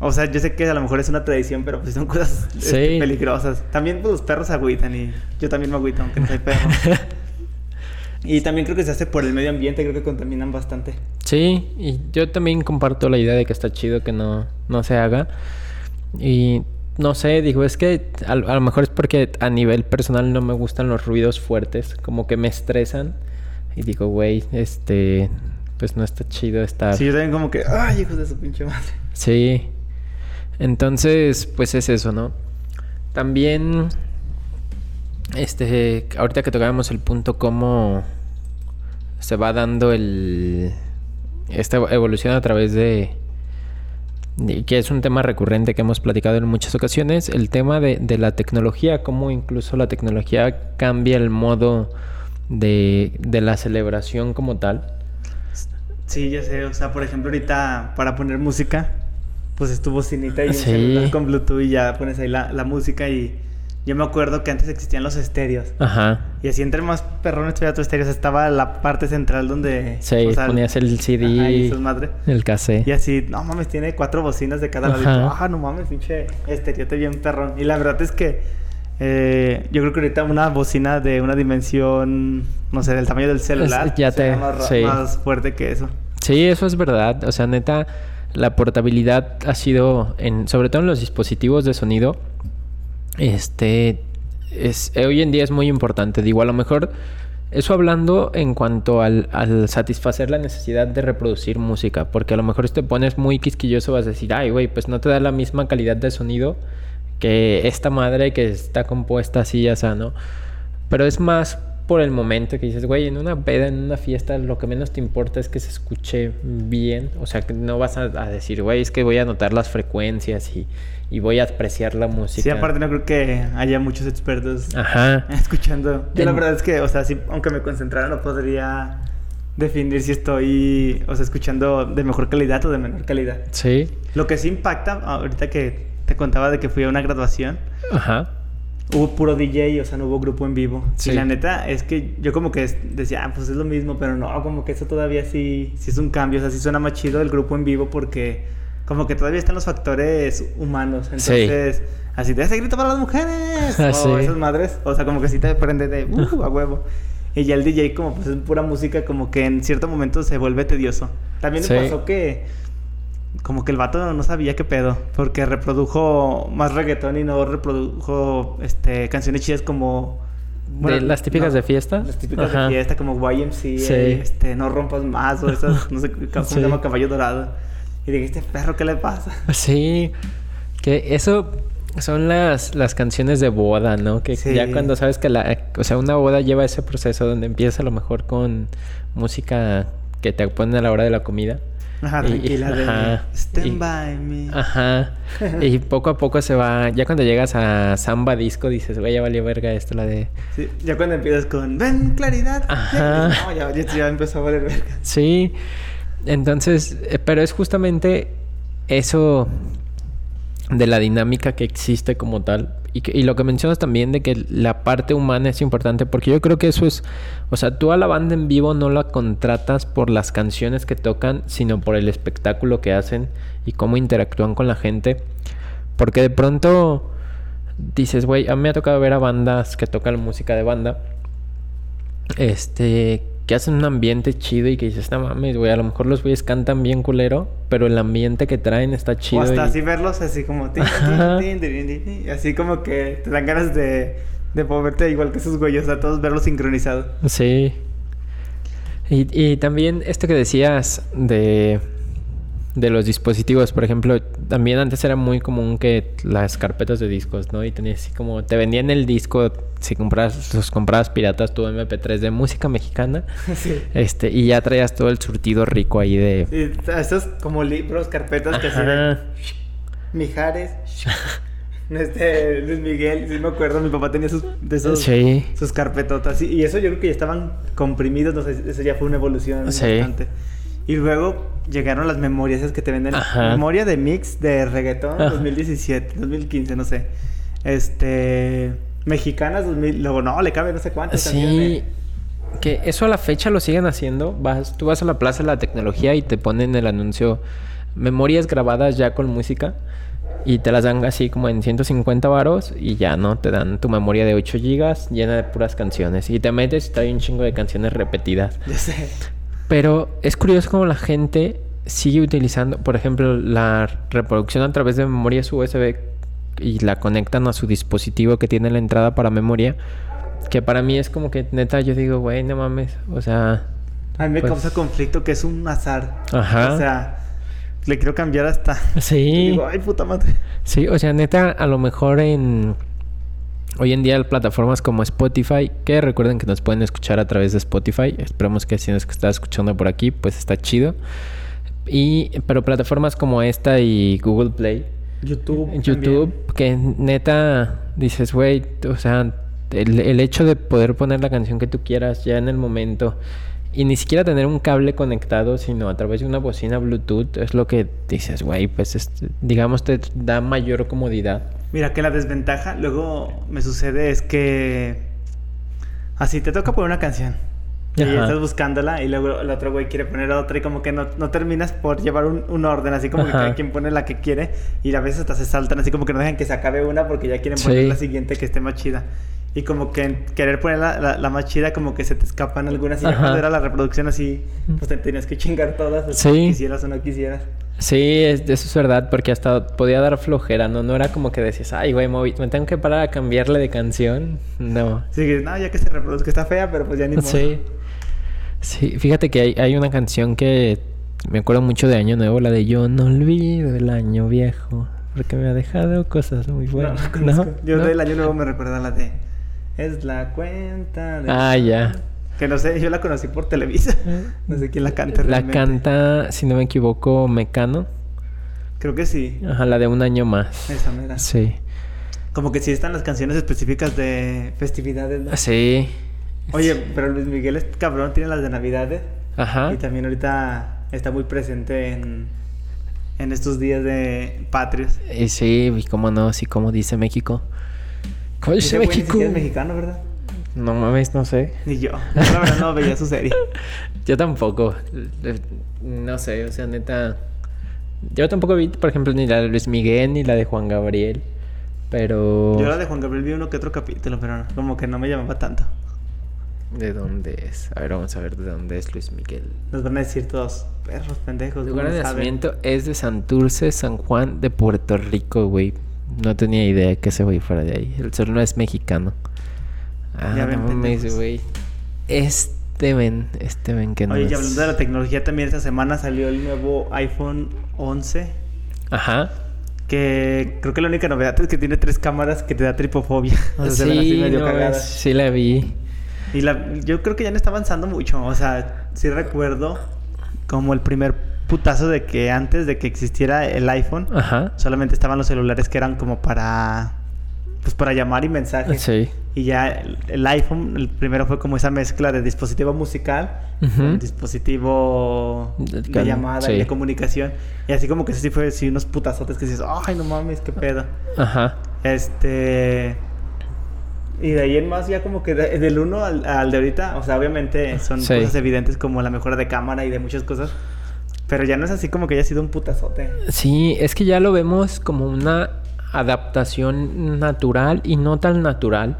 S2: O sea, yo sé que a lo mejor es una tradición, pero pues son cosas este, peligrosas. También pues, los perros agüitan y yo también me agüito, aunque no soy perro. y también creo que se hace por el medio ambiente, creo que contaminan bastante.
S1: Sí, y yo también comparto la idea de que está chido que no, no se haga. Y no sé, digo, es que a, a lo mejor es porque a nivel personal no me gustan los ruidos fuertes, como que me estresan. Y digo, güey, este, pues no está chido estar.
S2: Sí, yo también como que, ay, hijos de su pinche madre.
S1: Sí. Entonces, pues es eso, ¿no? También, este, ahorita que tocábamos el punto, cómo se va dando el, esta evolución a través de, que es un tema recurrente que hemos platicado en muchas ocasiones, el tema de, de la tecnología, cómo incluso la tecnología cambia el modo de, de la celebración como tal.
S2: Sí, ya sé. O sea, por ejemplo, ahorita para poner música, pues es tu bocinita y un
S1: Sí.
S2: celular con Bluetooth y ya pones ahí la, la música y yo me acuerdo que antes existían los estéreos.
S1: Ajá.
S2: Y así entre más perrones tuviera tu estéreo, estaba la parte central donde...
S1: Sí,
S2: o sea,
S1: ponías el CD,
S2: Ajá, y madre.
S1: el cassette.
S2: Y así, no mames, tiene cuatro bocinas de cada lado. Ah, no mames, pinche estereote bien perrón. Y la verdad es que Eh, yo creo que ahorita una bocina de una dimensión, no sé, del tamaño del celular,
S1: Es- ya te-
S2: más, ra-
S1: sí.
S2: más fuerte que eso.
S1: Sí, eso es verdad. O sea, neta, la portabilidad ha sido, en, sobre todo en los dispositivos de sonido, este, es, hoy en día es muy importante. Digo, a lo mejor, eso hablando en cuanto al, al satisfacer la necesidad de reproducir música, porque a lo mejor si te pones muy quisquilloso vas a decir, ay, güey, pues no te da la misma calidad de sonido que esta madre que está compuesta así, ya sea, ¿no? Pero es más por el momento que dices, güey, en una peda, en una fiesta, lo que menos te importa es que se escuche bien. O sea, que no vas a, a decir, güey, es que voy a notar las frecuencias y, y voy a apreciar la música.
S2: Sí, aparte no creo que haya muchos expertos
S1: Ajá.
S2: escuchando. Yo la
S1: En-
S2: verdad es que, o sea, sí, aunque me concentrara no podría definir si estoy, o sea, escuchando de mejor calidad o de menor calidad.
S1: Sí.
S2: Lo que sí impacta, ahorita que te contaba de que fui a una graduación,
S1: Ajá.
S2: hubo puro DJ, o sea, no hubo grupo en vivo.
S1: Sí.
S2: Y la neta es que yo como que decía, ah, pues es lo mismo, pero no, como que eso todavía sí, sí es un cambio, o sea, sí suena más chido el grupo en vivo porque como que todavía están los factores humanos.
S1: Sí.
S2: Entonces, así de ese grito para las mujeres.
S1: Ah,
S2: o
S1: sí.
S2: esas madres, o sea, como que sí te prende de, uh, a huevo. Y ya el DJ como pues es pura música, como que en cierto momento se vuelve tedioso. También
S1: Sí.
S2: me pasó que como que el vato no sabía qué pedo, porque reprodujo más reggaetón y no reprodujo este canciones chidas como
S1: ¿De las típicas de fiesta?
S2: Las típicas
S1: Ajá.
S2: de fiesta como YMCA,
S1: Sí.
S2: este no rompas más o esas no sé cómo
S1: Sí.
S2: se llama caballo dorado. Y dije, este perro qué le pasa?
S1: Sí, que eso son las, las canciones de boda, ¿no? Que
S2: Sí.
S1: ya cuando sabes que la, o sea, una boda lleva ese proceso donde empieza a lo mejor con música que te ponen a la hora de la comida.
S2: Ajá,
S1: Y-
S2: tranquila de
S1: ajá,
S2: Stand
S1: y-
S2: by me.
S1: Ajá. Y poco a poco se va, ya cuando llegas a samba disco dices, güey, ya valió verga esto, la de...
S2: Sí, ya cuando empiezas con ven claridad.
S1: Ajá.
S2: No, ya, ya, ya empezó a valer verga.
S1: Sí, entonces, eh, pero es justamente eso de la dinámica que existe como tal. Y, lo que mencionas también de que la parte humana es importante, porque yo creo que eso es, o sea, tú a la banda en vivo no la contratas por las canciones que tocan, sino por el espectáculo que hacen y cómo interactúan con la gente. Porque de pronto dices, güey, a mí me ha tocado ver a bandas que tocan música de banda este, que hacen un ambiente chido y que dices, no mames, güey, a lo mejor los güeyes cantan bien culero, pero el ambiente que traen está chido.
S2: o hasta
S1: y-
S2: así verlos así como tin, tin, tin, así como que te dan ganas de, de moverte igual que esos güeyes, a todos verlos sincronizados.
S1: Sí. Y, y también esto que decías de, de los dispositivos, por ejemplo, también antes era muy común que las carpetas de discos, ¿no? Y tenías así como, te vendían el disco, si comprabas, los comprabas piratas, tu MP3 de música mexicana,
S2: sí.
S1: este, y ya traías todo el surtido rico ahí de...
S2: Y esos como libros, carpetas que
S1: Ajá.
S2: Mijares, este Luis Miguel, sí me acuerdo, mi papá tenía sus de esos
S1: Sí.
S2: sus carpetotas y, y eso yo creo que ya estaban comprimidos, no sé, eso ya fue una evolución
S1: Sí.
S2: bastante. Y luego llegaron las memorias esas que te venden,
S1: Ajá.
S2: memoria de mix de reggaetón
S1: Ajá.
S2: 2017, 2015, no sé. Este mexicanas 2000, luego no, le cabe no sé cuántas
S1: Sí,
S2: canciones.
S1: que eso a la fecha lo siguen haciendo. Vas, tú vas a la Plaza de la Tecnología y te ponen el anuncio memorias grabadas ya con música y te las dan así como en 150 varos y ya no, te dan tu memoria de 8 gigas llena de puras canciones y te metes y trae un chingo de canciones repetidas.
S2: Ya sé.
S1: Pero es curioso cómo la gente sigue utilizando, por ejemplo, la reproducción a través de memorias USB y la conectan a su dispositivo que tiene la entrada para memoria. Que para mí es como que neta yo digo, güey, no mames. O sea,
S2: A mí me
S1: Pues-
S2: causa conflicto que es un azar.
S1: Ajá.
S2: O sea, le quiero cambiar hasta
S1: sí.
S2: Digo, ay, puta madre.
S1: Sí, o sea, neta, a lo mejor en. Hoy en día plataformas como Spotify, que recuerden que nos pueden escuchar a través de Spotify. Esperemos que si nos está escuchando por aquí, pues está chido. Y, pero plataformas como esta y Google Play,
S2: YouTube.
S1: YouTube, que neta dices, güey, o sea, el, el hecho de poder poner la canción que tú quieras ya en el momento y ni siquiera tener un cable conectado, sino a través de una bocina Bluetooth, es lo que dices, güey, pues digamos te da mayor comodidad.
S2: Mira que la desventaja luego me sucede es que así te toca poner una canción Y
S1: Ajá.
S2: estás buscándola y luego el otro güey quiere poner otra y como que no, no terminas por llevar un, un orden, así como que
S1: Ajá.
S2: cada quien pone la que quiere y a veces hasta se saltan, así como que no dejan que se acabe una porque ya quieren
S1: Sí.
S2: poner la siguiente que esté más chida. Y como que en querer poner la, la- la más chida, como que se te escapan algunas. Y ya cuando era la reproducción así, pues te tenías que chingar todas,
S1: Sí.
S2: quisieras o no quisieras.
S1: Sí, es- eso es verdad, porque hasta podía dar flojera, ¿no? No era como que decías, ay, güey, me tengo que parar a cambiarle de canción. No.
S2: Así que, no, ya que se reproduzca, está fea, pero pues ya ni modo.
S1: Sí. Sí, fíjate que hay, hay una canción que me acuerdo mucho de Año Nuevo, la de Yo no olvido el año viejo, porque me ha dejado cosas muy
S2: No,
S1: buenas.
S2: no. Yo
S1: ¿No?
S2: del año nuevo me recuerda la de. Es la cuenta de.
S1: Ah, ya.
S2: Que no sé, yo la conocí por Televisa. No sé quién la canta.
S1: La
S2: realmente.
S1: canta, si no me equivoco, Mecano.
S2: Creo que sí.
S1: Ajá, la de un año más.
S2: Esa mera.
S1: Sí.
S2: Como que sí están las canciones específicas de festividades, ¿no?
S1: Sí.
S2: Oye, pero Luis Miguel es cabrón, tiene las de Navidades.
S1: Ajá.
S2: Y también ahorita está muy presente en, en estos días de patrios.
S1: Y sí, y cómo no, sí, como dice México. ¿Cómo dice México?
S2: siquiera es mexicano, ¿verdad?
S1: No mames, no sé.
S2: Ni yo. Yo la verdad no veía su serie.
S1: Yo tampoco. No sé, o sea, neta. Yo tampoco vi, por ejemplo, ni la de Luis Miguel ni la de Juan Gabriel. Pero.
S2: Yo la de Juan Gabriel vi uno que otro capítulo, pero como que no me llamaba tanto.
S1: ¿De dónde es? A ver, vamos a ver de dónde es Luis Miguel.
S2: Nos van a decir todos, perros, pendejos.
S1: Su
S2: ¿cómo
S1: lugar de
S2: saben?
S1: nacimiento es de Santurce, San Juan de Puerto Rico, güey. No tenía idea que ese güey fuera de ahí. El sol no es mexicano. Ah,
S2: Ya
S1: no
S2: ven,
S1: mames,
S2: pendejos.
S1: güey. Este ven, este ven que no
S2: Oye, y hablando de la tecnología, también esta semana salió el nuevo iPhone 11.
S1: Ajá.
S2: Que creo que la única novedad es que tiene tres cámaras que te da tripofobia. O sea,
S1: sí, no, es- sí la vi.
S2: Y la, yo creo que ya no está avanzando mucho. O sea, sí recuerdo como el primer putazo de que antes de que existiera el iPhone,
S1: Ajá.
S2: solamente estaban los celulares que eran como para pues para llamar y mensajes.
S1: Sí.
S2: Y ya el, iPhone, el primero fue como esa mezcla de dispositivo musical con dispositivo
S1: De-
S2: llamada y de comunicación. Y así como que sí fue así unos putazotes que dices, ay, no mames, qué pedo.
S1: Ajá.
S2: Este. Y de ahí en más, ya como que de- del 1 al, al de ahorita, o sea, obviamente son
S1: Sí.
S2: cosas evidentes como la mejora de cámara y de muchas cosas. Pero ya no es así como que haya sido un putazote.
S1: Sí, es que ya lo vemos como una adaptación natural y no tan natural.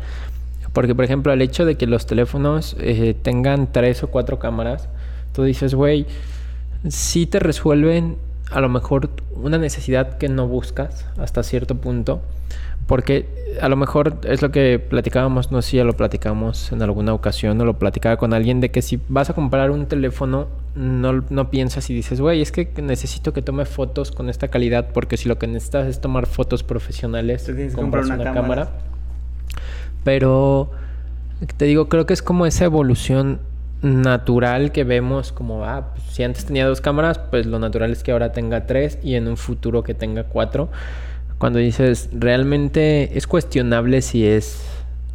S1: Porque, por ejemplo, el hecho de que los teléfonos eh, tengan tres o cuatro cámaras, tú dices, güey, sí te resuelven a lo mejor una necesidad que no buscas hasta cierto punto. Porque a lo mejor es lo que platicábamos, no sé si ya lo platicamos en alguna ocasión o lo platicaba con alguien, de que si vas a comprar un teléfono, no, no piensas y dices, güey, es que necesito que tome fotos con esta calidad, porque si lo que necesitas es tomar fotos profesionales,
S2: Te tienes que
S1: compras
S2: comprar una
S1: una,
S2: cámara.
S1: cámara. Pero te digo, creo que es como esa evolución natural que vemos como, ah, pues, si antes tenía dos cámaras, pues lo natural es que ahora tenga tres y en un futuro que tenga cuatro. Cuando dices, realmente es cuestionable si es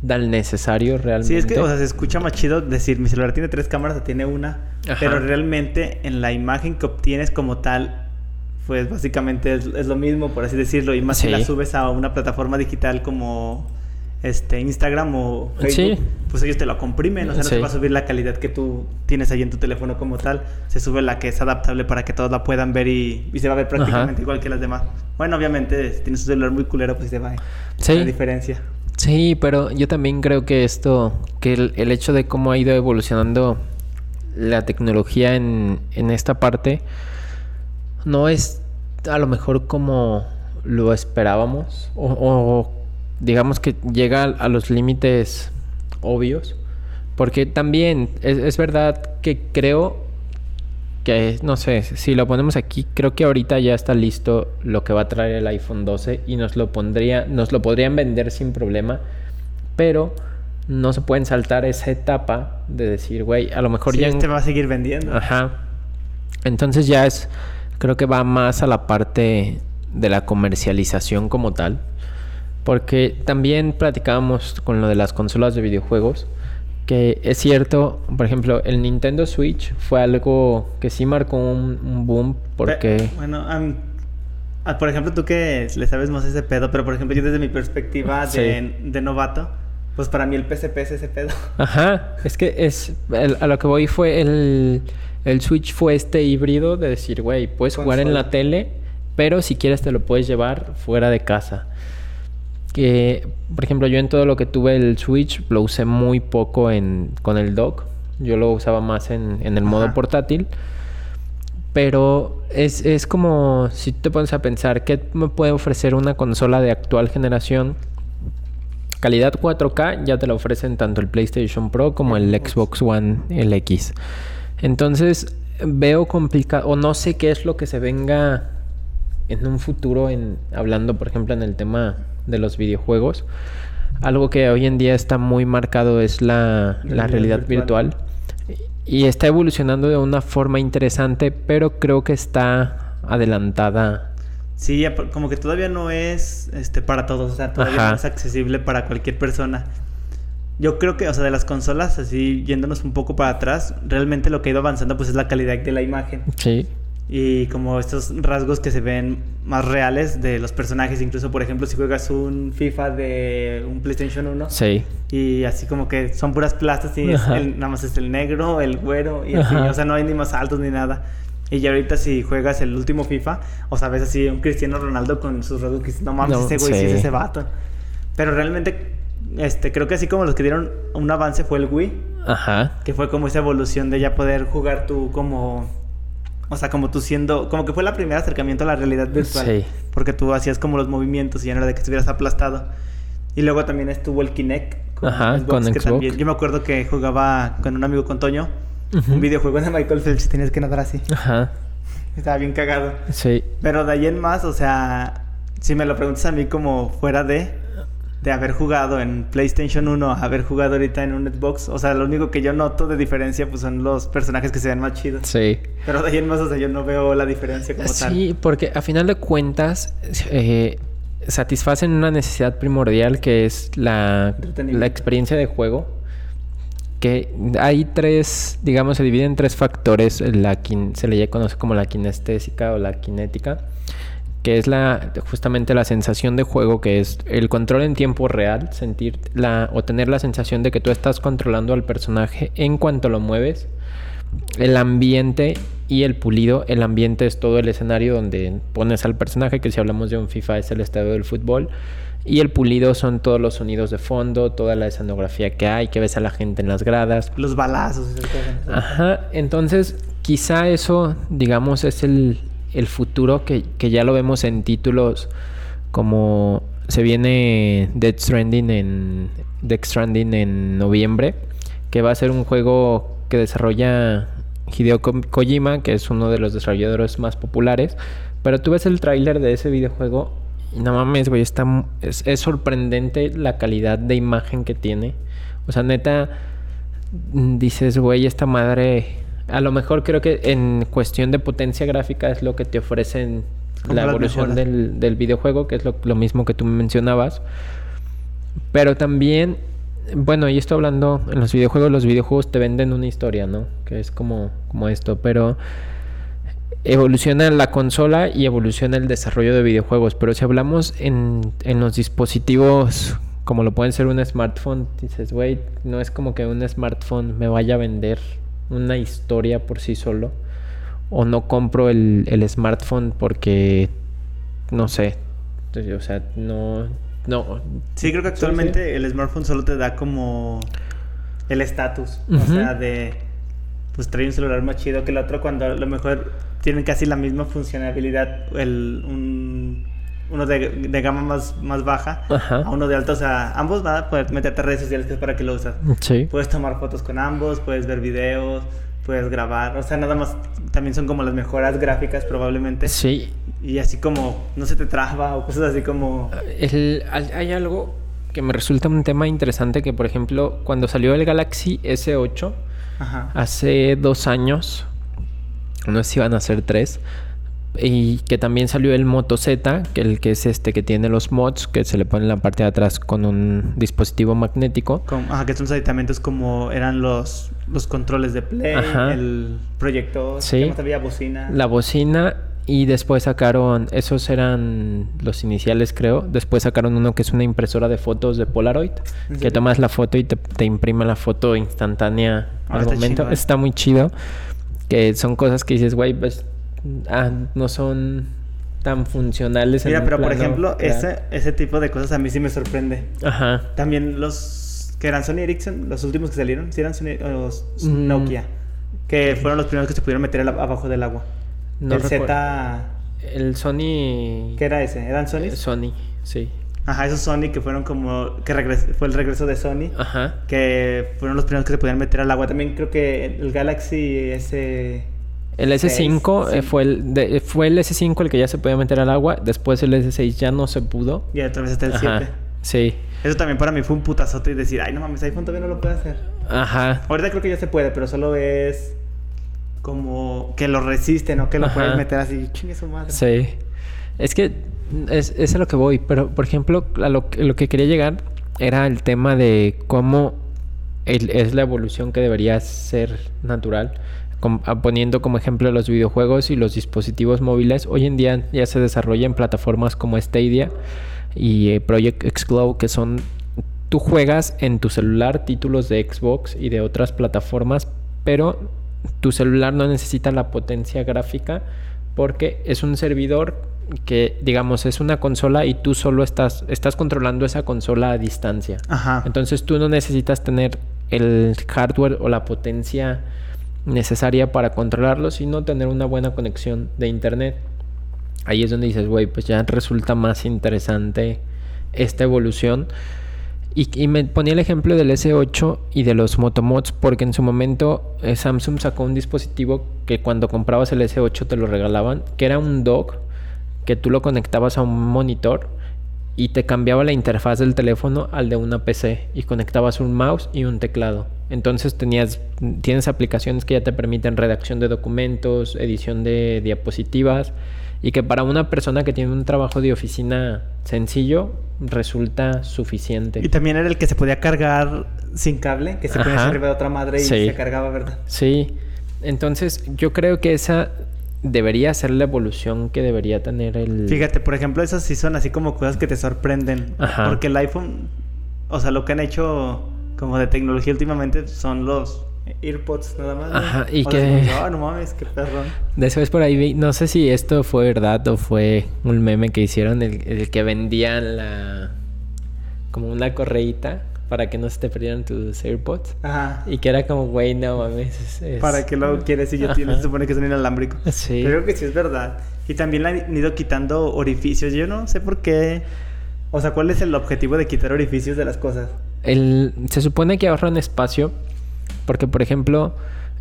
S1: tan necesario realmente.
S2: Sí, es que, o sea, se escucha más chido decir, mi celular tiene tres cámaras o tiene una.
S1: Ajá.
S2: Pero realmente en la imagen que obtienes como tal, pues básicamente es, es lo mismo, por así decirlo. Y más si
S1: Sí.
S2: la subes a una plataforma digital como este Instagram o Facebook,
S1: Sí.
S2: pues ellos te lo comprimen. O sea, no
S1: Sí.
S2: te va a subir la calidad que tú tienes ahí en tu teléfono como tal. Se sube la que es adaptable para que todos la puedan ver y, y se va a ver prácticamente
S1: Ajá.
S2: igual que las demás. Bueno, obviamente, si tienes un celular muy culero, pues se va
S1: Sí.
S2: la diferencia.
S1: Sí, pero yo también creo que esto, que el, el hecho de cómo ha ido evolucionando la tecnología en, en esta parte, no es a lo mejor como lo esperábamos, o, o digamos que llega a los límites obvios, porque también es, es verdad que creo que, no sé, si lo ponemos aquí, creo que ahorita ya está listo lo que va a traer el iPhone 12 y nos lo pondría, nos lo podrían vender sin problema, pero no se pueden saltar esa etapa de decir, güey, a lo mejor
S2: Sí,
S1: ya... en-
S2: este va a seguir vendiendo.
S1: Ajá. Entonces ya es, creo que va más a la parte de la comercialización como tal. Porque también platicábamos con lo de las consolas de videojuegos. Que es cierto, por ejemplo, el Nintendo Switch fue algo que sí marcó un, un boom. Porque.
S2: Bueno, ah, por ejemplo, tú que le sabes más ese pedo, pero por ejemplo, yo desde mi perspectiva de,
S1: Sí.
S2: de novato, Pues para mí el PSP es ese pedo.
S1: Ajá, es que es el- a lo que voy fue el, el Switch fue este híbrido de decir, güey, puedes jugar en la tele, pero si quieres te lo puedes llevar fuera de casa. Que, por ejemplo, yo en todo lo que tuve el Switch lo usé muy poco en, con el dock. Yo lo usaba más en, en el modo
S2: Ajá.
S1: portátil. Pero es, es como si te pones a pensar, ¿qué me puede ofrecer una consola de actual generación? Calidad 4K ya te la ofrecen tanto el PlayStation Pro como el Xbox One LX. Entonces veo complicado, o no sé qué es lo que se venga en un futuro, en, hablando por ejemplo en el tema de los videojuegos. Algo que hoy en día está muy marcado es la, la
S2: Realidad virtual.
S1: virtual. Y está evolucionando de una forma interesante, pero creo que está adelantada.
S2: Sí, como que todavía no es este para todos, o sea, todavía
S1: Ajá.
S2: no es accesible para cualquier persona. Yo creo que, o sea, de las consolas, así yéndonos un poco para atrás, realmente lo que ha ido avanzando pues es la calidad de la imagen
S1: Sí.
S2: Y como estos rasgos que se ven más reales de los personajes, incluso por ejemplo si juegas un FIFA de un PlayStation 1
S1: Sí.
S2: y así como que son puras plastas y es el- nada más es el negro, el güero y así,
S1: Ajá.
S2: o sea, no hay ni más altos ni nada. Y ya ahorita si juegas el último FIFA, o sea, ves así un Cristiano Ronaldo con sus rasgos que no mames,
S1: No,
S2: ese güey sí es ese vato. Pero realmente, este, creo que así como los que dieron un avance fue el Wii,
S1: Ajá.
S2: que fue como esa evolución de ya poder jugar tú como... O sea, como tú siendo... Como que fue el primer acercamiento a la realidad virtual.
S1: Sí.
S2: Porque tú hacías como los movimientos y ya no era de que estuvieras aplastado. Y luego también estuvo el Kinect.
S1: Ajá, con
S2: que
S1: Xbox.
S2: también- yo me acuerdo que jugaba con un amigo, con Toño, un videojuego de Michael Phelps y tenías que nadar así.
S1: Ajá.
S2: Estaba bien cagado.
S1: Sí.
S2: Pero de ahí en más, o sea, si me lo preguntas a mí como fuera de, de haber jugado en PlayStation 1, a haber jugado ahorita en un Xbox, o sea, lo único que yo noto de diferencia pues son los personajes que se ven más chidos.
S1: Sí.
S2: Pero de ahí en más, o sea, yo no veo la diferencia como tal.
S1: Sí, porque a final de cuentas eh, satisfacen una necesidad primordial que es la, la experiencia de juego. Que hay tres, digamos, se divide en tres factores. La, se le conoce como la kinestésica o la kinética. Que es la justamente la sensación de juego, que es el control en tiempo real, sentir la, o tener la sensación de que tú estás controlando al personaje en cuanto lo mueves el ambiente y el pulido. El ambiente es todo el escenario donde pones al personaje, que si hablamos de un FIFA es el estadio del fútbol. Y el pulido son todos los sonidos de fondo, toda la escenografía que hay, que ves a la gente en las gradas.
S2: Los balazos.
S1: Ajá, entonces quizá eso, digamos, es el, el futuro que, que ya lo vemos en títulos como se viene Dead Stranding en Death Stranding en noviembre, que va a ser un juego que desarrolla Hideo Ko- Kojima, que es uno de los desarrolladores más populares, pero tú ves el tráiler de ese videojuego y no mames, güey, es, sorprendente la calidad de imagen que tiene. O sea, neta dices, güey, esta madre. A lo mejor creo que en cuestión de potencia gráfica es lo que te ofrecen la evolución del, del videojuego, que es lo, lo mismo que tú mencionabas. Pero también, bueno, y esto hablando en los videojuegos, los videojuegos te venden una historia, ¿no? Que es como, como esto, pero evoluciona la consola y evoluciona el desarrollo de videojuegos. Pero si hablamos en, en los dispositivos como lo pueden ser un smartphone, dices, güey, no es como que un smartphone me vaya a vender una historia por sí solo. O no compro el, el smartphone porque, no sé, o sea, no... no
S2: Sí, creo que
S1: Sí,
S2: actualmente el smartphone solo te da como el estatus. O sea, de. Pues trae un celular más chido que el otro cuando a lo mejor tienen casi la misma funcionalidad. El, un, uno de, de gama más, más baja
S1: Ajá.
S2: a uno de alta. O sea, ambos van a poder meterte a redes sociales que es para que lo usas.
S1: Sí.
S2: Puedes tomar fotos con ambos, puedes ver videos, puedes grabar. O sea, nada más también son como las mejoras gráficas probablemente.
S1: Sí,
S2: Y así como no se te traba o cosas así como...
S1: El- hay algo que me resulta un tema interesante que, por ejemplo, cuando salió el Galaxy S8
S2: Ajá.
S1: hace dos años, no sé si van a ser tres, y que también salió el Moto Z, que el que es este que tiene los mods, que se le pone en la parte de atrás con un dispositivo magnético.
S2: Ajá, que son los aditamentos como eran los, los controles de play,
S1: Ajá.
S2: el proyector,
S1: Sí.
S2: ¿qué más había? bocina.
S1: La bocina Y después sacaron, esos eran los iniciales creo, después sacaron uno que es una impresora de fotos de Polaroid,
S2: ¿En
S1: que tomas la foto y te, te imprime la foto instantánea
S2: Ah,
S1: al
S2: está
S1: momento. Está muy chido, que son cosas que dices, güey, pues, ah, no son tan funcionales.
S2: Mira, pero por ejemplo, ese, ese tipo de cosas a mí sí me sorprende.
S1: Ajá.
S2: También los que eran Sony Ericsson, los últimos que salieron, sí eran Sony o
S1: Mm.
S2: Nokia, que fueron los primeros que se pudieron meter abajo del agua.
S1: No
S2: el. Z,
S1: El Sony...
S2: ¿qué era ese? ¿Eran Sony?
S1: Eh, Sony, sí.
S2: Ajá, esos Sony que fueron como que regres- fue el regreso de Sony,
S1: Ajá.
S2: que fueron los primeros que se podían meter al agua. También creo que el Galaxy S
S1: El S5
S2: Seis,
S1: eh,
S2: sí.
S1: fue, el de- fue el S5 el que ya se podía meter al agua. Después el S6 ya no se pudo.
S2: y otra vez está el
S1: Ajá.
S2: 7.
S1: Sí.
S2: Eso también para mí fue un putazote y decir, ay, no mames, iPhone todavía no lo puede hacer.
S1: Ajá.
S2: Ahorita creo que ya se puede, pero solo es como que lo resiste, no que lo
S1: Ajá.
S2: puedes meter así, chingue su madre.
S1: Sí. Es que es, es a lo que voy. Pero, por ejemplo, a lo, que- lo que quería llegar era el tema de cómo el- es la evolución que debería ser natural. Ah, poniendo como ejemplo los videojuegos y los dispositivos móviles. Hoy en día ya se desarrolla en plataformas como Stadia y eh, Project Xglow, que son... Tú juegas en tu celular títulos de Xbox y de otras plataformas, pero tu celular no necesita la potencia gráfica porque es un servidor que, digamos, es una consola y tú solo estás, estás controlando esa consola a distancia.
S2: Ajá.
S1: Entonces tú no necesitas tener el hardware o la potencia necesaria para controlarlo, sino tener una buena conexión de internet. Ahí es donde dices, güey, pues ya resulta más interesante esta evolución. Y, me ponía el ejemplo del S8 y de los Motomods porque en su momento eh, Samsung sacó un dispositivo que cuando comprabas el S8 te lo regalaban, que era un dock que tú lo conectabas a un monitor y te cambiaba la interfaz del teléfono al de una PC y conectabas un mouse y un teclado. Entonces tenías tienes aplicaciones que ya te permiten redacción de documentos, edición de diapositivas y que para una persona que tiene un trabajo de oficina sencillo resulta suficiente.
S2: Y también era el que se podía cargar sin cable, que se ponía arriba de otra madre y
S1: Sí.
S2: se cargaba, ¿verdad?
S1: Sí, entonces yo creo que esa debería ser la evolución que debería tener el...
S2: Fíjate, por ejemplo, esas sí son así como cosas que te sorprenden.
S1: Ajá.
S2: Porque el iPhone, o sea, lo que han hecho como de tecnología últimamente son los AirPods nada más. ¿no?
S1: Ajá, y
S2: O sea,
S1: que-
S2: como, "Ah, no mames, qué perrón.
S1: Después por ahí vi, no sé si esto fue verdad o fue un meme que hicieron, el, el que vendían la... como una correíta para que no se te perdieran tus AirPods.
S2: Ajá.
S1: Y que era como, güey, no mames. es- es-
S2: ¿Para que lo quieres si ya tienes? Se supone que son inalámbricos.
S1: Sí.
S2: Pero creo que sí es verdad. Y también le han ido quitando orificios. Yo no sé por qué. O sea, ¿cuál es el objetivo de quitar orificios de las cosas?
S1: El, se supone que ahorran espacio porque, por ejemplo,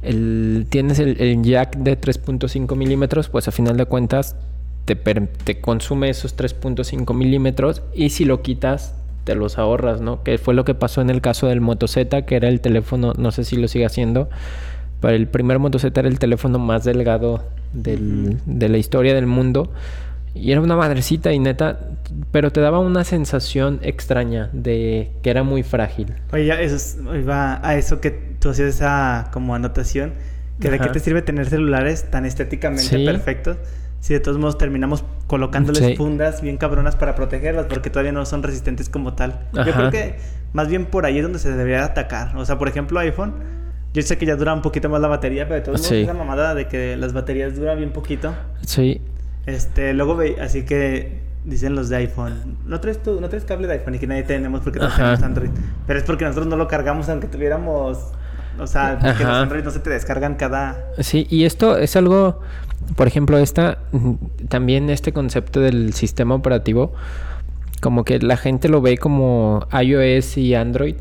S1: el, tienes el, el jack de 3.5 milímetros, pues a final de cuentas te, te consume esos 3.5 milímetros y si lo quitas te los ahorras, ¿no? Que fue lo que pasó en el caso del Moto Z, que era el teléfono, no sé si lo sigue haciendo, pero el primer Moto Z era el teléfono más delgado del- de la historia del mundo. Y era una madrecita y neta, pero te daba una sensación extraña de que era muy frágil.
S2: Oye, ya eso es- iba a eso que tú hacías esa como anotación. Que de qué te sirve tener celulares tan estéticamente
S1: Sí.
S2: perfectos si de todos modos terminamos colocándoles
S1: Sí.
S2: fundas bien cabronas para protegerlas porque todavía no son resistentes como tal. Yo creo que más bien por ahí es donde se debería atacar. O sea, por ejemplo, iPhone. Yo sé que ya dura un poquito más la batería, pero de todos modos
S1: Sí.
S2: esa mamada de que las baterías duran bien poquito.
S1: Sí,
S2: Este, luego ve, así que dicen los de iPhone, no traes tu, no traes cable de iPhone y que nadie tenemos porque todos
S1: Ajá.
S2: tenemos Android. Pero es porque nosotros no lo cargamos aunque tuviéramos, o sea, porque los. Android no se te descargan cada
S1: sí, y esto es algo, por ejemplo, esta, también este concepto del sistema operativo, como que la gente lo ve como iOS y Android,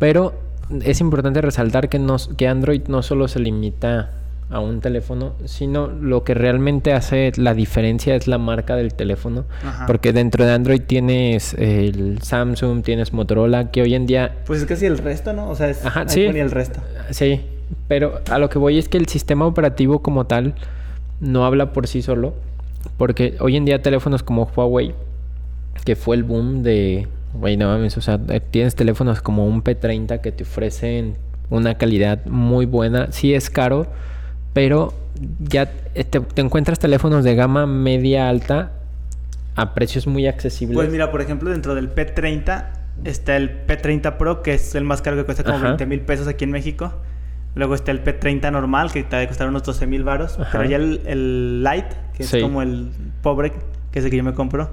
S1: pero es importante resaltar que, no, que Android no solo se limita a un teléfono, sino lo que realmente hace la diferencia es la marca del teléfono,
S2: Ajá.
S1: porque dentro de Android tienes el Samsung, tienes Motorola, que hoy en día
S2: Pues es casi el resto, ¿no? O sea, es
S1: Ajá,
S2: iPhone
S1: sí.
S2: y el resto.
S1: Sí, pero a lo que voy es que el sistema operativo como tal no habla por sí solo, porque hoy en día teléfonos como Huawei, que fue el boom de, güey, no mames, o sea, tienes teléfonos como un P30 que te ofrecen una calidad muy buena, sí es caro, pero ya te, te encuentras teléfonos de gama media alta a precios muy accesibles.
S2: Pues mira, por ejemplo, dentro del P30 está el P30 Pro, que es el más caro que cuesta como
S1: Ajá.
S2: 20 mil pesos aquí en México. Luego está el P30 normal, que te va a costar unos 12 mil baros.
S1: Ajá.
S2: Pero ya el, el Lite, que es como el pobre, que es el que yo me compro,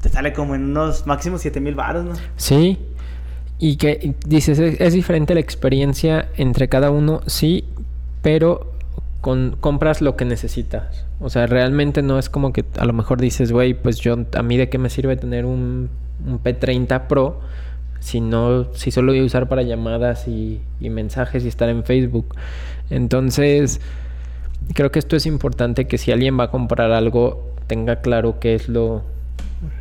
S2: te sale como en unos máximo 7 mil baros, ¿no?
S1: Sí. Y que dices, es, es diferente la experiencia entre cada uno, sí, pero con, compras lo que necesitas. O sea, realmente no es como que a lo mejor dices, güey, pues yo, a mí de qué me sirve tener un, un P30 Pro si no, si solo voy a usar para llamadas y, y mensajes y estar en Facebook. Entonces, creo que esto es importante que si alguien va a comprar algo, tenga claro qué es lo...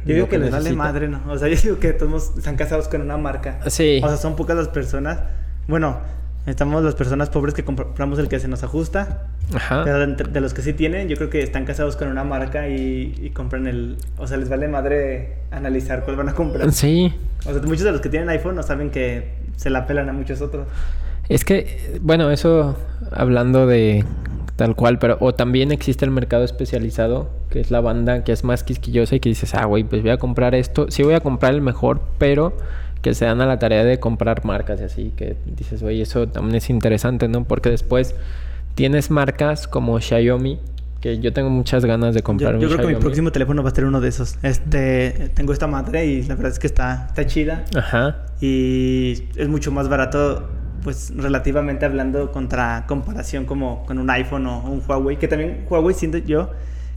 S2: Yo digo que les vale madre, ¿no? O sea, yo digo que todos están casados con una marca.
S1: Sí.
S2: O sea, son pocas las personas. Bueno, estamos las personas pobres que compramos el que se nos ajusta.
S1: Ajá.
S2: Pero de, los que sí tienen, yo creo que están casados con una marca y, y compran el... O sea, les vale madre analizar cuál van a comprar.
S1: Sí,
S2: O sea, muchos de los que tienen iPhone no saben que se la pelan a muchos otros.
S1: Es que, bueno, eso hablando de tal cual, pero o también existe el mercado especializado, que es la banda que es más quisquillosa y que dices, ah, güey, pues voy a comprar esto, sí voy a comprar el mejor, pero que se dan a la tarea de comprar marcas y así, que dices, güey, eso también es interesante, ¿no? Porque después tienes marcas como Xiaomi, que yo tengo muchas ganas de
S2: Yo,
S1: comprar
S2: yo
S1: un
S2: creo que mi próximo teléfono va a ser uno de esos. Este, tengo esta madre y la verdad es que está, está chida.
S1: Ajá,
S2: Y es mucho más barato, pues relativamente hablando contra comparación como con un iPhone o un Huawei. Que también Huawei siento yo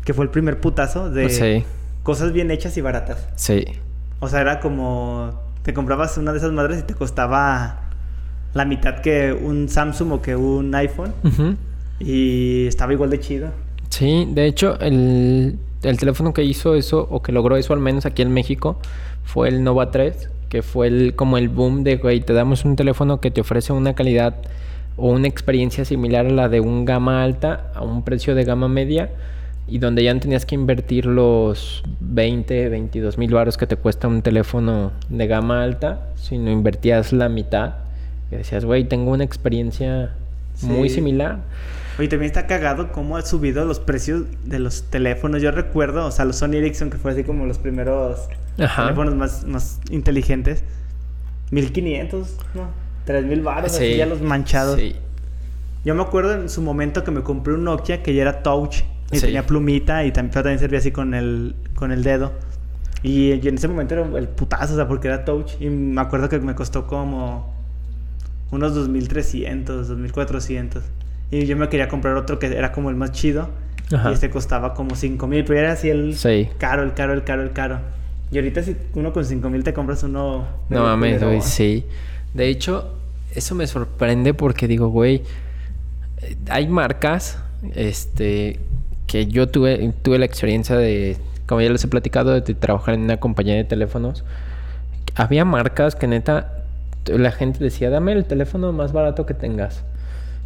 S2: que fue el primer putazo de
S1: sí,
S2: cosas bien hechas y baratas.
S1: sí,
S2: O sea, era como te comprabas una de esas madres y te costaba la mitad que un Samsung o que un iPhone. Y estaba igual de chido.
S1: Sí, de hecho, el, el teléfono que hizo eso, o que logró eso al menos aquí en México, fue el Nova 3, que fue el, como el boom de, güey, te damos un teléfono que te ofrece una calidad o una experiencia similar a la de un gama alta a un precio de gama media y donde ya no tenías que invertir los 20, 22 mil baros que te cuesta un teléfono de gama alta, sino invertías la mitad. Y decías, güey, tengo una experiencia muy similar.
S2: Oye, también está cagado cómo ha subido los precios de los teléfonos. Yo recuerdo, o sea, los Sony Ericsson, que fue así como los primeros
S1: Ajá.
S2: teléfonos más, más inteligentes. 1500, ¿no? 3000 baros, así
S1: Sí,
S2: ya los manchados.
S1: sí.
S2: Yo me acuerdo en su momento que me compré un Nokia que ya era touch y
S1: Sí.
S2: tenía plumita y también, pero también servía así con el, con el dedo. Y, y en ese momento era el putazo, o sea, porque era touch. Y me acuerdo que me costó como unos 2300, 2400. Y yo me quería comprar otro que era como el más chido.
S1: Ajá.
S2: Y este costaba como 5000, pero era así el
S1: Sí.
S2: caro, el caro, el caro, el caro. Y ahorita si uno con 5000 te compras uno.
S1: No mames, güey, sí. De hecho, eso me sorprende porque digo, güey, eh, hay marcas, este, que yo tuve, tuve la experiencia de, como ya les he platicado, de, trabajar en una compañía de teléfonos. Había marcas que neta, la gente decía, dame el teléfono más barato que tengas.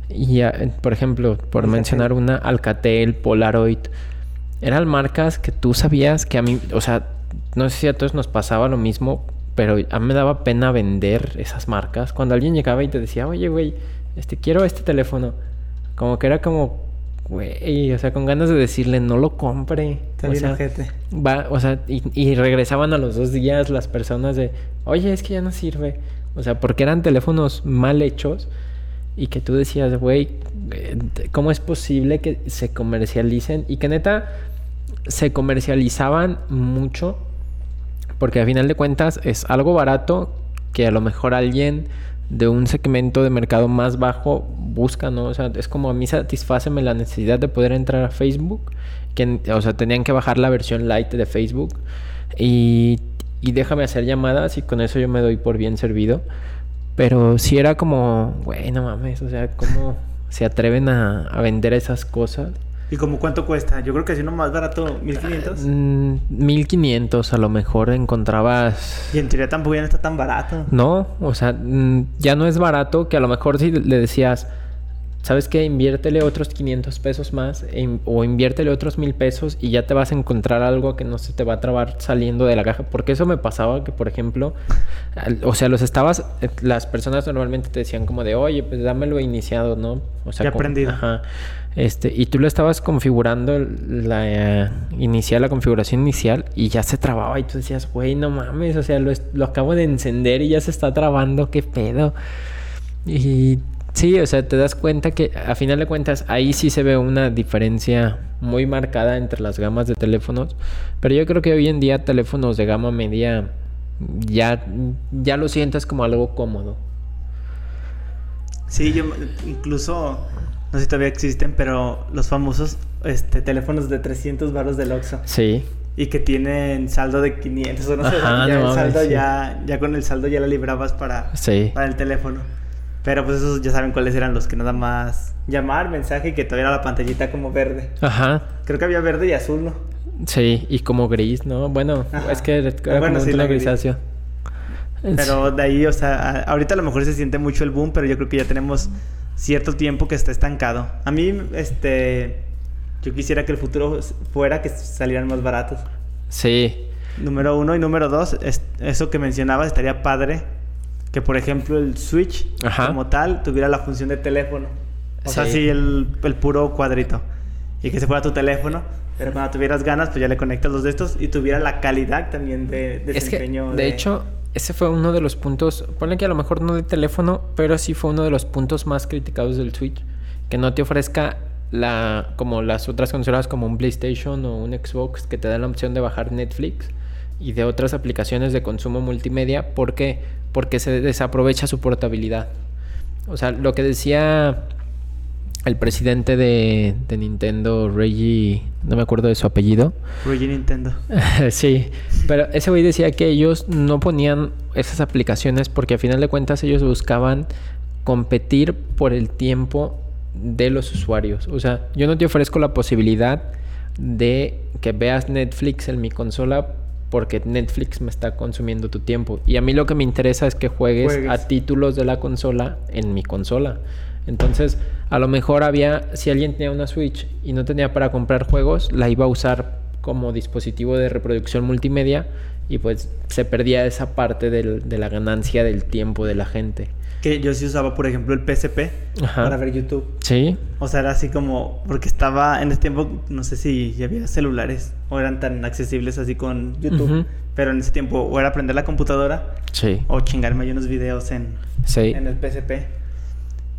S1: Y, por ejemplo, por
S2: Alcatel.
S1: mencionar una, Alcatel, Polaroid. Eran marcas que tú sabías que a mí, o sea, no sé si a todos nos pasaba lo mismo, pero a mí me daba pena vender esas marcas. Cuando alguien llegaba y te decía, oye, güey, este, quiero este teléfono. Como que era como, güey, o sea, con ganas de decirle, no lo compre.
S2: Está
S1: o
S2: bien
S1: sea,
S2: ojete.
S1: va, o sea, y, y regresaban a los dos días las personas de, oye, es que ya no sirve. O sea, porque eran teléfonos mal hechos y que tú decías, güey, eh, ¿cómo es posible que se comercialicen? Y que neta se comercializaban mucho porque a final de cuentas es algo barato que a lo mejor alguien de un segmento de mercado más bajo busca, ¿no? O sea, es como a mí satisfáceme la necesidad de poder entrar a Facebook, que, o sea, tenían que bajar la versión light de Facebook y, y déjame hacer llamadas y con eso yo me doy por bien servido. Pero si era como, güey, no mames, o sea, ¿cómo se atreven a, a vender esas cosas?
S2: ¿Y como cuánto cuesta? Yo creo que si uno más barato, 1500.
S1: Mm, 1500 a lo mejor encontrabas...
S2: Y en teoría tampoco ya no está tan barato.
S1: No, o sea, mm, ya no es barato que a lo mejor si le decías, ¿sabes qué? Inviértele otros 500 pesos más e o inviértele otros mil pesos y ya te vas a encontrar algo que no se te va a trabar saliendo de la caja. Porque eso me pasaba que, por ejemplo, al- o sea, los estabas, eh, las personas normalmente te decían como de, oye, pues dámelo iniciado, ¿no? O sea,
S2: Ya
S1: como-
S2: aprendido.
S1: Ajá. Este, y tú lo estabas configurando la eh, la configuración inicial, y ya se trababa. Y tú decías, güey, no mames, o sea, lo, lo acabo de encender y ya se está trabando, qué pedo. Y sí, o sea, te das cuenta que a final de cuentas ahí sí se ve una diferencia muy marcada entre las gamas de teléfonos. Pero yo creo que hoy en día teléfonos de gama media ya, ya lo sientes como algo cómodo.
S2: Sí, yo incluso, no sé si todavía existen, pero los famosos este, teléfonos de 300 baros del Oxxo
S1: Sí.
S2: y que tienen saldo de 500 o no sé, ya,
S1: no
S2: el saldo
S1: sí.
S2: ya, ya con el saldo ya la librabas para,
S1: Sí.
S2: para el teléfono. Pero pues esos ya saben cuáles eran los que nada más llamar, mensaje y que todavía era la pantallita como verde.
S1: Ajá.
S2: Creo que había verde y azul, ¿no?
S1: Sí, y como gris, ¿no? Bueno,
S2: Ajá.
S1: es que era
S2: Bueno,
S1: como
S2: sí,
S1: un
S2: gris.
S1: grisáceo.
S2: Pero de ahí, o sea, ahorita a lo mejor se siente mucho el boom, pero yo creo que ya tenemos cierto tiempo que está estancado. A mí, este, yo quisiera que el futuro fuera que salieran más baratos.
S1: Sí.
S2: Número uno y número dos, es- eso que mencionabas estaría padre que, por ejemplo, el Switch
S1: Ajá.
S2: como tal tuviera la función de teléfono. O sea,
S1: Sí.
S2: el, el puro cuadrito. Y que se fuera tu teléfono. Pero cuando tuvieras ganas, pues ya le conectas los de estos y tuviera la calidad también de
S1: Es que,
S2: desempeño.
S1: de hecho, ese fue uno de los puntos, ponle que a lo mejor no de teléfono, pero sí fue uno de los puntos más criticados del Switch. Que no te ofrezca la, como las otras consolas como un PlayStation o un Xbox que te dan la opción de bajar Netflix y de otras aplicaciones de consumo multimedia. ¿Por qué? Porque se desaprovecha su portabilidad. O sea, lo que decía el presidente de, de Nintendo, Reggie, no me acuerdo de su apellido.
S2: Reggie Nintendo.
S1: sí, pero ese güey decía que ellos no ponían esas aplicaciones porque a final de cuentas ellos buscaban competir por el tiempo de los usuarios. O sea, yo no te ofrezco la posibilidad de que veas Netflix en mi consola porque Netflix me está consumiendo tu tiempo. Y a mí lo que me interesa es que juegues,
S2: Juegues.
S1: a títulos de la consola en mi consola. Entonces, a lo mejor había, si alguien tenía una Switch y no tenía para comprar juegos, la iba a usar como dispositivo de reproducción multimedia y pues se perdía esa parte del- de la ganancia del tiempo de la gente.
S2: Que yo sí usaba, por ejemplo, el PSP
S1: Ajá.
S2: para ver YouTube.
S1: Sí,
S2: O sea, era así como, porque estaba en ese tiempo, no sé si ya había celulares o eran tan accesibles así con YouTube, pero en ese tiempo o era aprender la computadora
S1: sí,
S2: o chingarme ahí unos videos en,
S1: sí.
S2: en el PSP.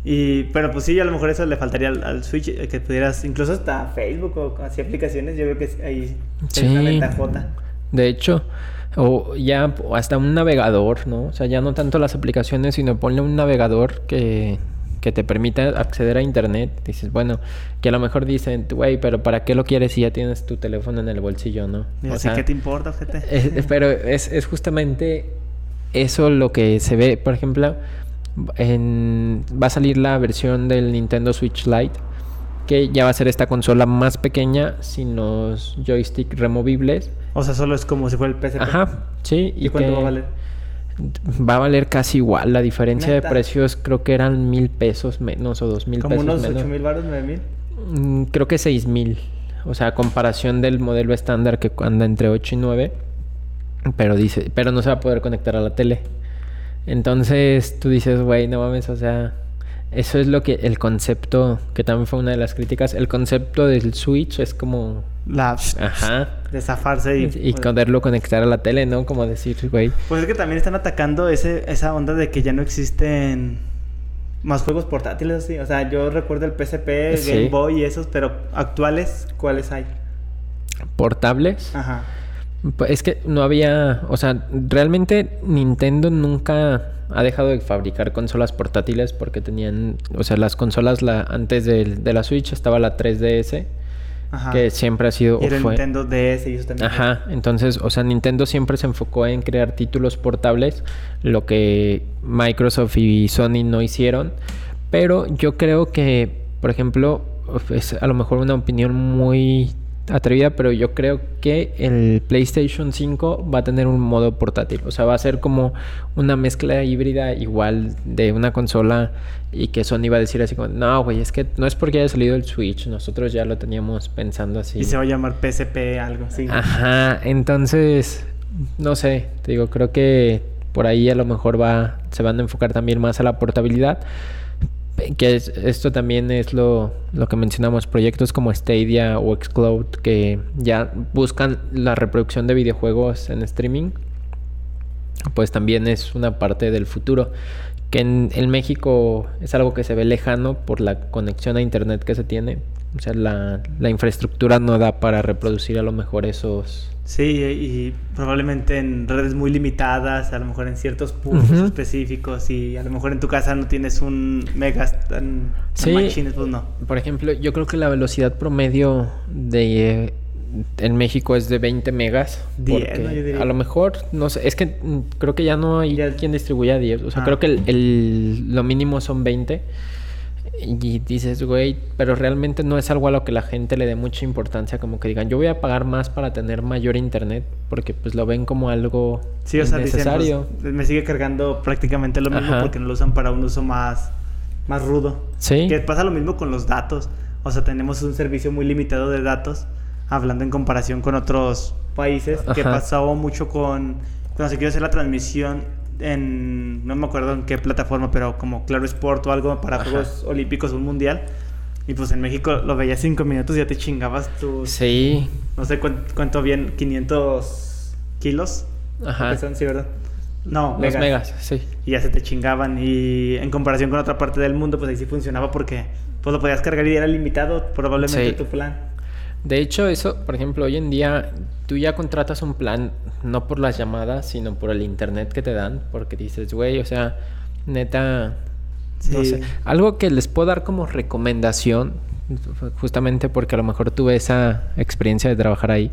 S2: Y, pero pues sí, a lo mejor eso le faltaría al, al Switch, eh, que pudieras, incluso hasta Facebook o así aplicaciones, yo creo que ahí
S1: Sí.
S2: es una ventajota.
S1: De hecho, o ya hasta un navegador, ¿no? O sea, ya no tanto las aplicaciones, sino ponle un navegador que, que te permita acceder a internet. Dices, bueno, que a lo mejor dicen, güey, pero ¿para qué lo quieres si ya tienes tu teléfono en el bolsillo, no?
S2: Y
S1: O
S2: así,
S1: sea,
S2: ¿qué te importa, gente?
S1: es- pero es, es justamente eso lo que se ve. Por ejemplo, en- va a salir la versión del Nintendo Switch Lite, que ya va a ser esta consola más pequeña, sin los joystick removibles.
S2: O sea, solo es como si fuera el PSP.
S1: Ajá, sí.
S2: ¿Y, cuánto
S1: que
S2: va a valer?
S1: Va a valer casi igual. La diferencia
S2: ¿Neta?
S1: de precios creo que eran mil pesos menos o dos mil
S2: Como
S1: pesos
S2: unos
S1: menos.
S2: 8 mil baros, 9 mil.
S1: Mm, creo que seis mil. O sea, a comparación del modelo estándar que anda entre 8 y 9. Pero dice, pero no se va a poder conectar a la tele. Entonces tú dices, güey, no mames, o sea, eso es lo que el concepto, que también fue una de las críticas, el concepto del Switch es como,
S2: La...
S1: ajá,
S2: De zafarse y...
S1: y poderlo conectar a la tele, ¿no? Como decir, güey,
S2: Pues es que también están atacando ese, esa onda de que ya no existen más juegos portátiles así. O sea, yo recuerdo el PSP,
S1: Sí.
S2: Game Boy y esos, pero actuales, ¿cuáles hay?
S1: portables.
S2: Ajá.
S1: Pues Es que no había, o sea, realmente Nintendo nunca ha dejado de fabricar consolas portátiles porque tenían, o sea, las consolas la, antes del- de, la Switch estaba la 3DS,
S2: Ajá.
S1: que siempre ha sido...
S2: Y era
S1: fue-
S2: Nintendo DS y eso también.
S1: Ajá, entonces, o sea, Nintendo siempre se enfocó en crear títulos portables, lo que Microsoft y Sony no hicieron, pero yo creo que, por ejemplo, es a lo mejor una opinión muy atrevida, pero yo creo que el PlayStation 5 va a tener un modo portátil, o sea, va a ser como una mezcla híbrida igual de una consola y que Sony va a decir así como, no, güey, es que no es porque haya salido el Switch, nosotros ya lo teníamos pensando así.
S2: Y se va a llamar PSP algo así.
S1: Ajá, entonces, no sé, te digo, creo que por ahí a lo mejor va, se van a enfocar también más a la portabilidad. Que es- esto también es lo, lo que mencionamos, proyectos como Stadia o Xcloud que ya buscan la reproducción de videojuegos en streaming, pues también es una parte del futuro. Que en, en México es algo que se ve lejano por la conexión a internet que se tiene. O sea, la, la infraestructura no da para reproducir a lo mejor esos...
S2: Sí, y probablemente en redes muy limitadas, a lo mejor en ciertos puntos específicos, y a lo mejor en tu casa no tienes un megas tan,
S1: Sí.
S2: machines, pues no.
S1: Por ejemplo, yo creo que la velocidad promedio de eh, en México es de 20 megas.
S2: 10,
S1: porque
S2: ¿no? Yo diría.
S1: A lo mejor, no sé, es que creo que ya no hay
S2: Ya-
S1: quien distribuya 10. O sea,
S2: Ah.
S1: creo que el, el- lo mínimo son 20. Y dices, güey, pero realmente no es algo a lo que la gente le dé mucha importancia, como que digan, yo voy a pagar más para tener mayor internet, porque pues lo ven como algo
S2: Sí, o sea, dicen,
S1: necesario.
S2: pues, me sigue cargando prácticamente lo mismo
S1: Ajá.
S2: porque no lo usan para un uso más, más rudo.
S1: Sí.
S2: Que pasa lo mismo con los datos. O sea, tenemos un servicio muy limitado de datos, hablando en comparación con otros países, que pasaba mucho con cuando se quiere hacer la transmisión en, no me acuerdo en qué plataforma, pero como Claro Sport o algo para
S1: Ajá.
S2: Juegos Olímpicos o un Mundial. Y pues en México lo veías cinco minutos y ya te chingabas tus,
S1: Sí.
S2: no sé cuán- cuánto bien, 500 kilos.
S1: Ajá.
S2: son, sí, ¿verdad? No,
S1: Los
S2: megas.
S1: megas, sí.
S2: Y ya se te chingaban. Y en comparación con otra parte del mundo, pues ahí sí funcionaba porque pues lo podías cargar y era limitado probablemente
S1: Sí.
S2: tu plan.
S1: De hecho, eso, por ejemplo, hoy en día tú ya contratas un plan no por las llamadas, sino por el internet que te dan, porque dices, güey, o sea, neta, no sé, algo que les puedo dar como recomendación, justamente porque a lo mejor tuve esa experiencia de trabajar ahí,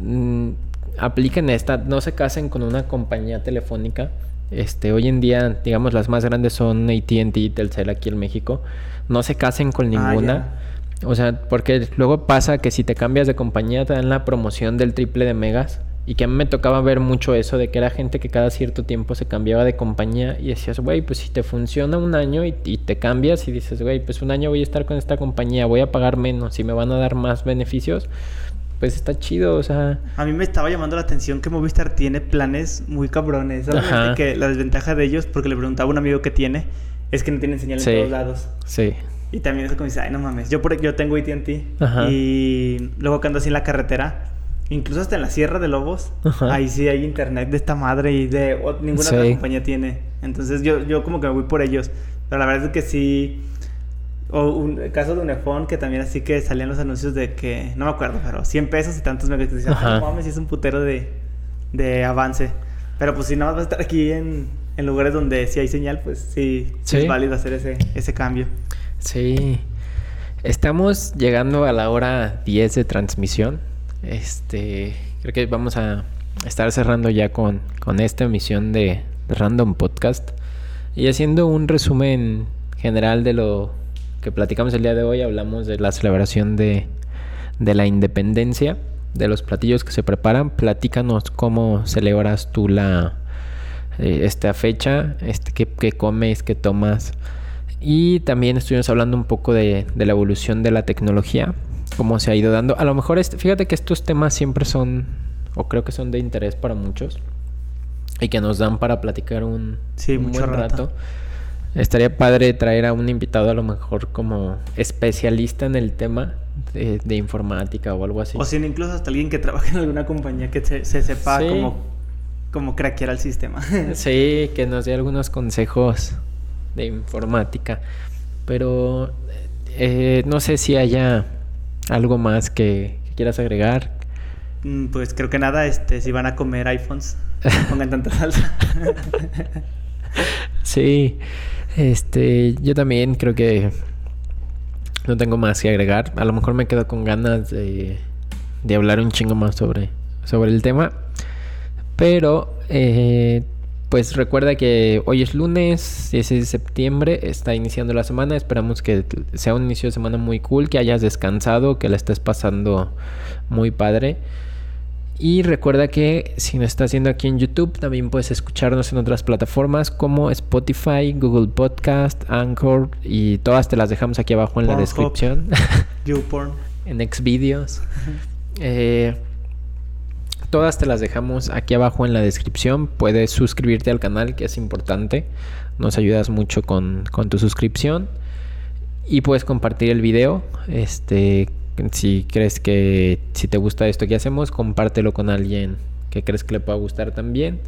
S1: mm, apliquen esta, no se casen con una compañía telefónica. Este, hoy en día, digamos, las más grandes son AT&T y Telcel aquí en México. No se casen con
S2: Ah,
S1: ninguna. O sea, porque luego pasa que si te cambias de compañía te dan la promoción del triple de megas. Y que a mí me tocaba ver mucho eso de que era gente que cada cierto tiempo se cambiaba de compañía y decías, güey, pues si te funciona un año y, y te cambias y dices, güey, pues un año voy a estar con esta compañía, voy a pagar menos y me van a dar más beneficios, pues está chido, o sea,
S2: A mí me estaba llamando la atención que Movistar tiene planes muy cabrones. Que la desventaja de ellos, porque le preguntaba a un amigo que tiene, es que no tienen señal
S1: Sí.
S2: en todos lados.
S1: sí.
S2: Y también es como dice, ay, no mames. Yo, por, yo tengo AT&T y luego que ando así en la carretera, incluso hasta en la Sierra de Lobos,
S1: Ajá.
S2: ahí sí hay internet de esta madre y de o- ninguna otra
S1: Sí.
S2: compañía tiene. Entonces yo, yo como que me voy por ellos. Pero la verdad es que sí... O un el caso de Unifón, que también así que salían los anuncios de que, no me acuerdo, pero 100 pesos y tantos megas. ah, no mames, es un putero de, de avance. Pero pues si nada más vas a estar aquí en, en lugares donde sí hay señal, pues sí, sí
S1: Sí.
S2: es válido hacer ese, ese cambio.
S1: Sí. Estamos llegando a la hora 10 de transmisión. Este, creo que vamos a estar cerrando ya con, con esta emisión de Random Podcast y haciendo un resumen general de lo que platicamos el día de hoy. Hablamos de la celebración de, de la independencia, de los platillos que se preparan. Platícanos cómo celebras tú la eh, esta fecha, este, qué, qué comes, qué tomas. Y también estuvimos hablando un poco de, de la evolución de la tecnología, cómo se ha ido dando. A lo mejor, este- fíjate que estos temas siempre son, o creo que son de interés para muchos, y que nos dan para platicar un,
S2: Sí,
S1: un
S2: mucho
S1: buen
S2: rato.
S1: rato. Estaría padre traer a un invitado a lo mejor como especialista en el tema de, de informática o algo así.
S2: O si no, incluso hasta alguien que trabaje en alguna compañía que se, se sepa
S1: Sí.
S2: cómo, cómo craquear el sistema.
S1: Sí, que nos dé algunos consejos de informática. Pero eh, no sé si haya algo más que, que quieras agregar.
S2: Mm, pues creo que nada, este, si van a comer iPhones, pongan tanta salsa.
S1: Sí, este, yo también creo que no tengo más que agregar. A lo mejor me quedo con ganas de, de hablar un chingo más sobre, sobre el tema. Pero, eh, pues recuerda que hoy es lunes, 16 de septiembre, está iniciando la semana. Esperamos que sea un inicio de semana muy cool, que hayas descansado, que la estés pasando muy padre. Y recuerda que si nos estás haciendo aquí en YouTube, también puedes escucharnos en otras plataformas como Spotify, Google Podcast, Anchor y todas te las dejamos aquí abajo en la descripción.
S2: YouPorn.
S1: en Xvideos. Eh, Todas te las dejamos aquí abajo en la descripción. Puedes suscribirte al canal, que es importante. Nos ayudas mucho con, con tu suscripción. Y puedes compartir el video. Este, si crees que si te gusta esto que hacemos, compártelo con alguien que crees que le pueda gustar también.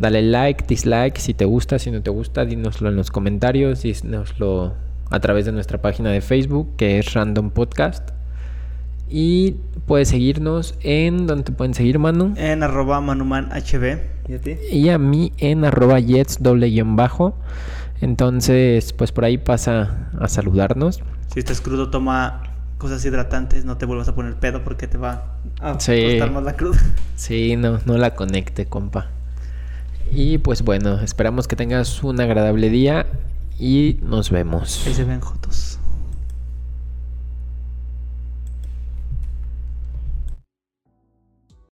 S1: Dale like, dislike si te gusta, si no te gusta, dínoslo en los comentarios, dínoslo a través de nuestra página de Facebook que es Random Podcast. Y puedes seguirnos en donde te pueden seguir, Manu.
S2: En arroba manumanhb. ¿Y a ti?
S1: Y a mí en arroba jets doble guion bajo. Entonces, pues por ahí pasa a saludarnos.
S2: Si estás crudo, toma cosas hidratantes. No te vuelvas a poner pedo porque te va a
S1: Sí.
S2: costar más la cruda.
S1: Sí, no, no la conecte, compa. Y pues bueno, esperamos que tengas un agradable día y nos vemos.
S2: Ahí se ven jotos.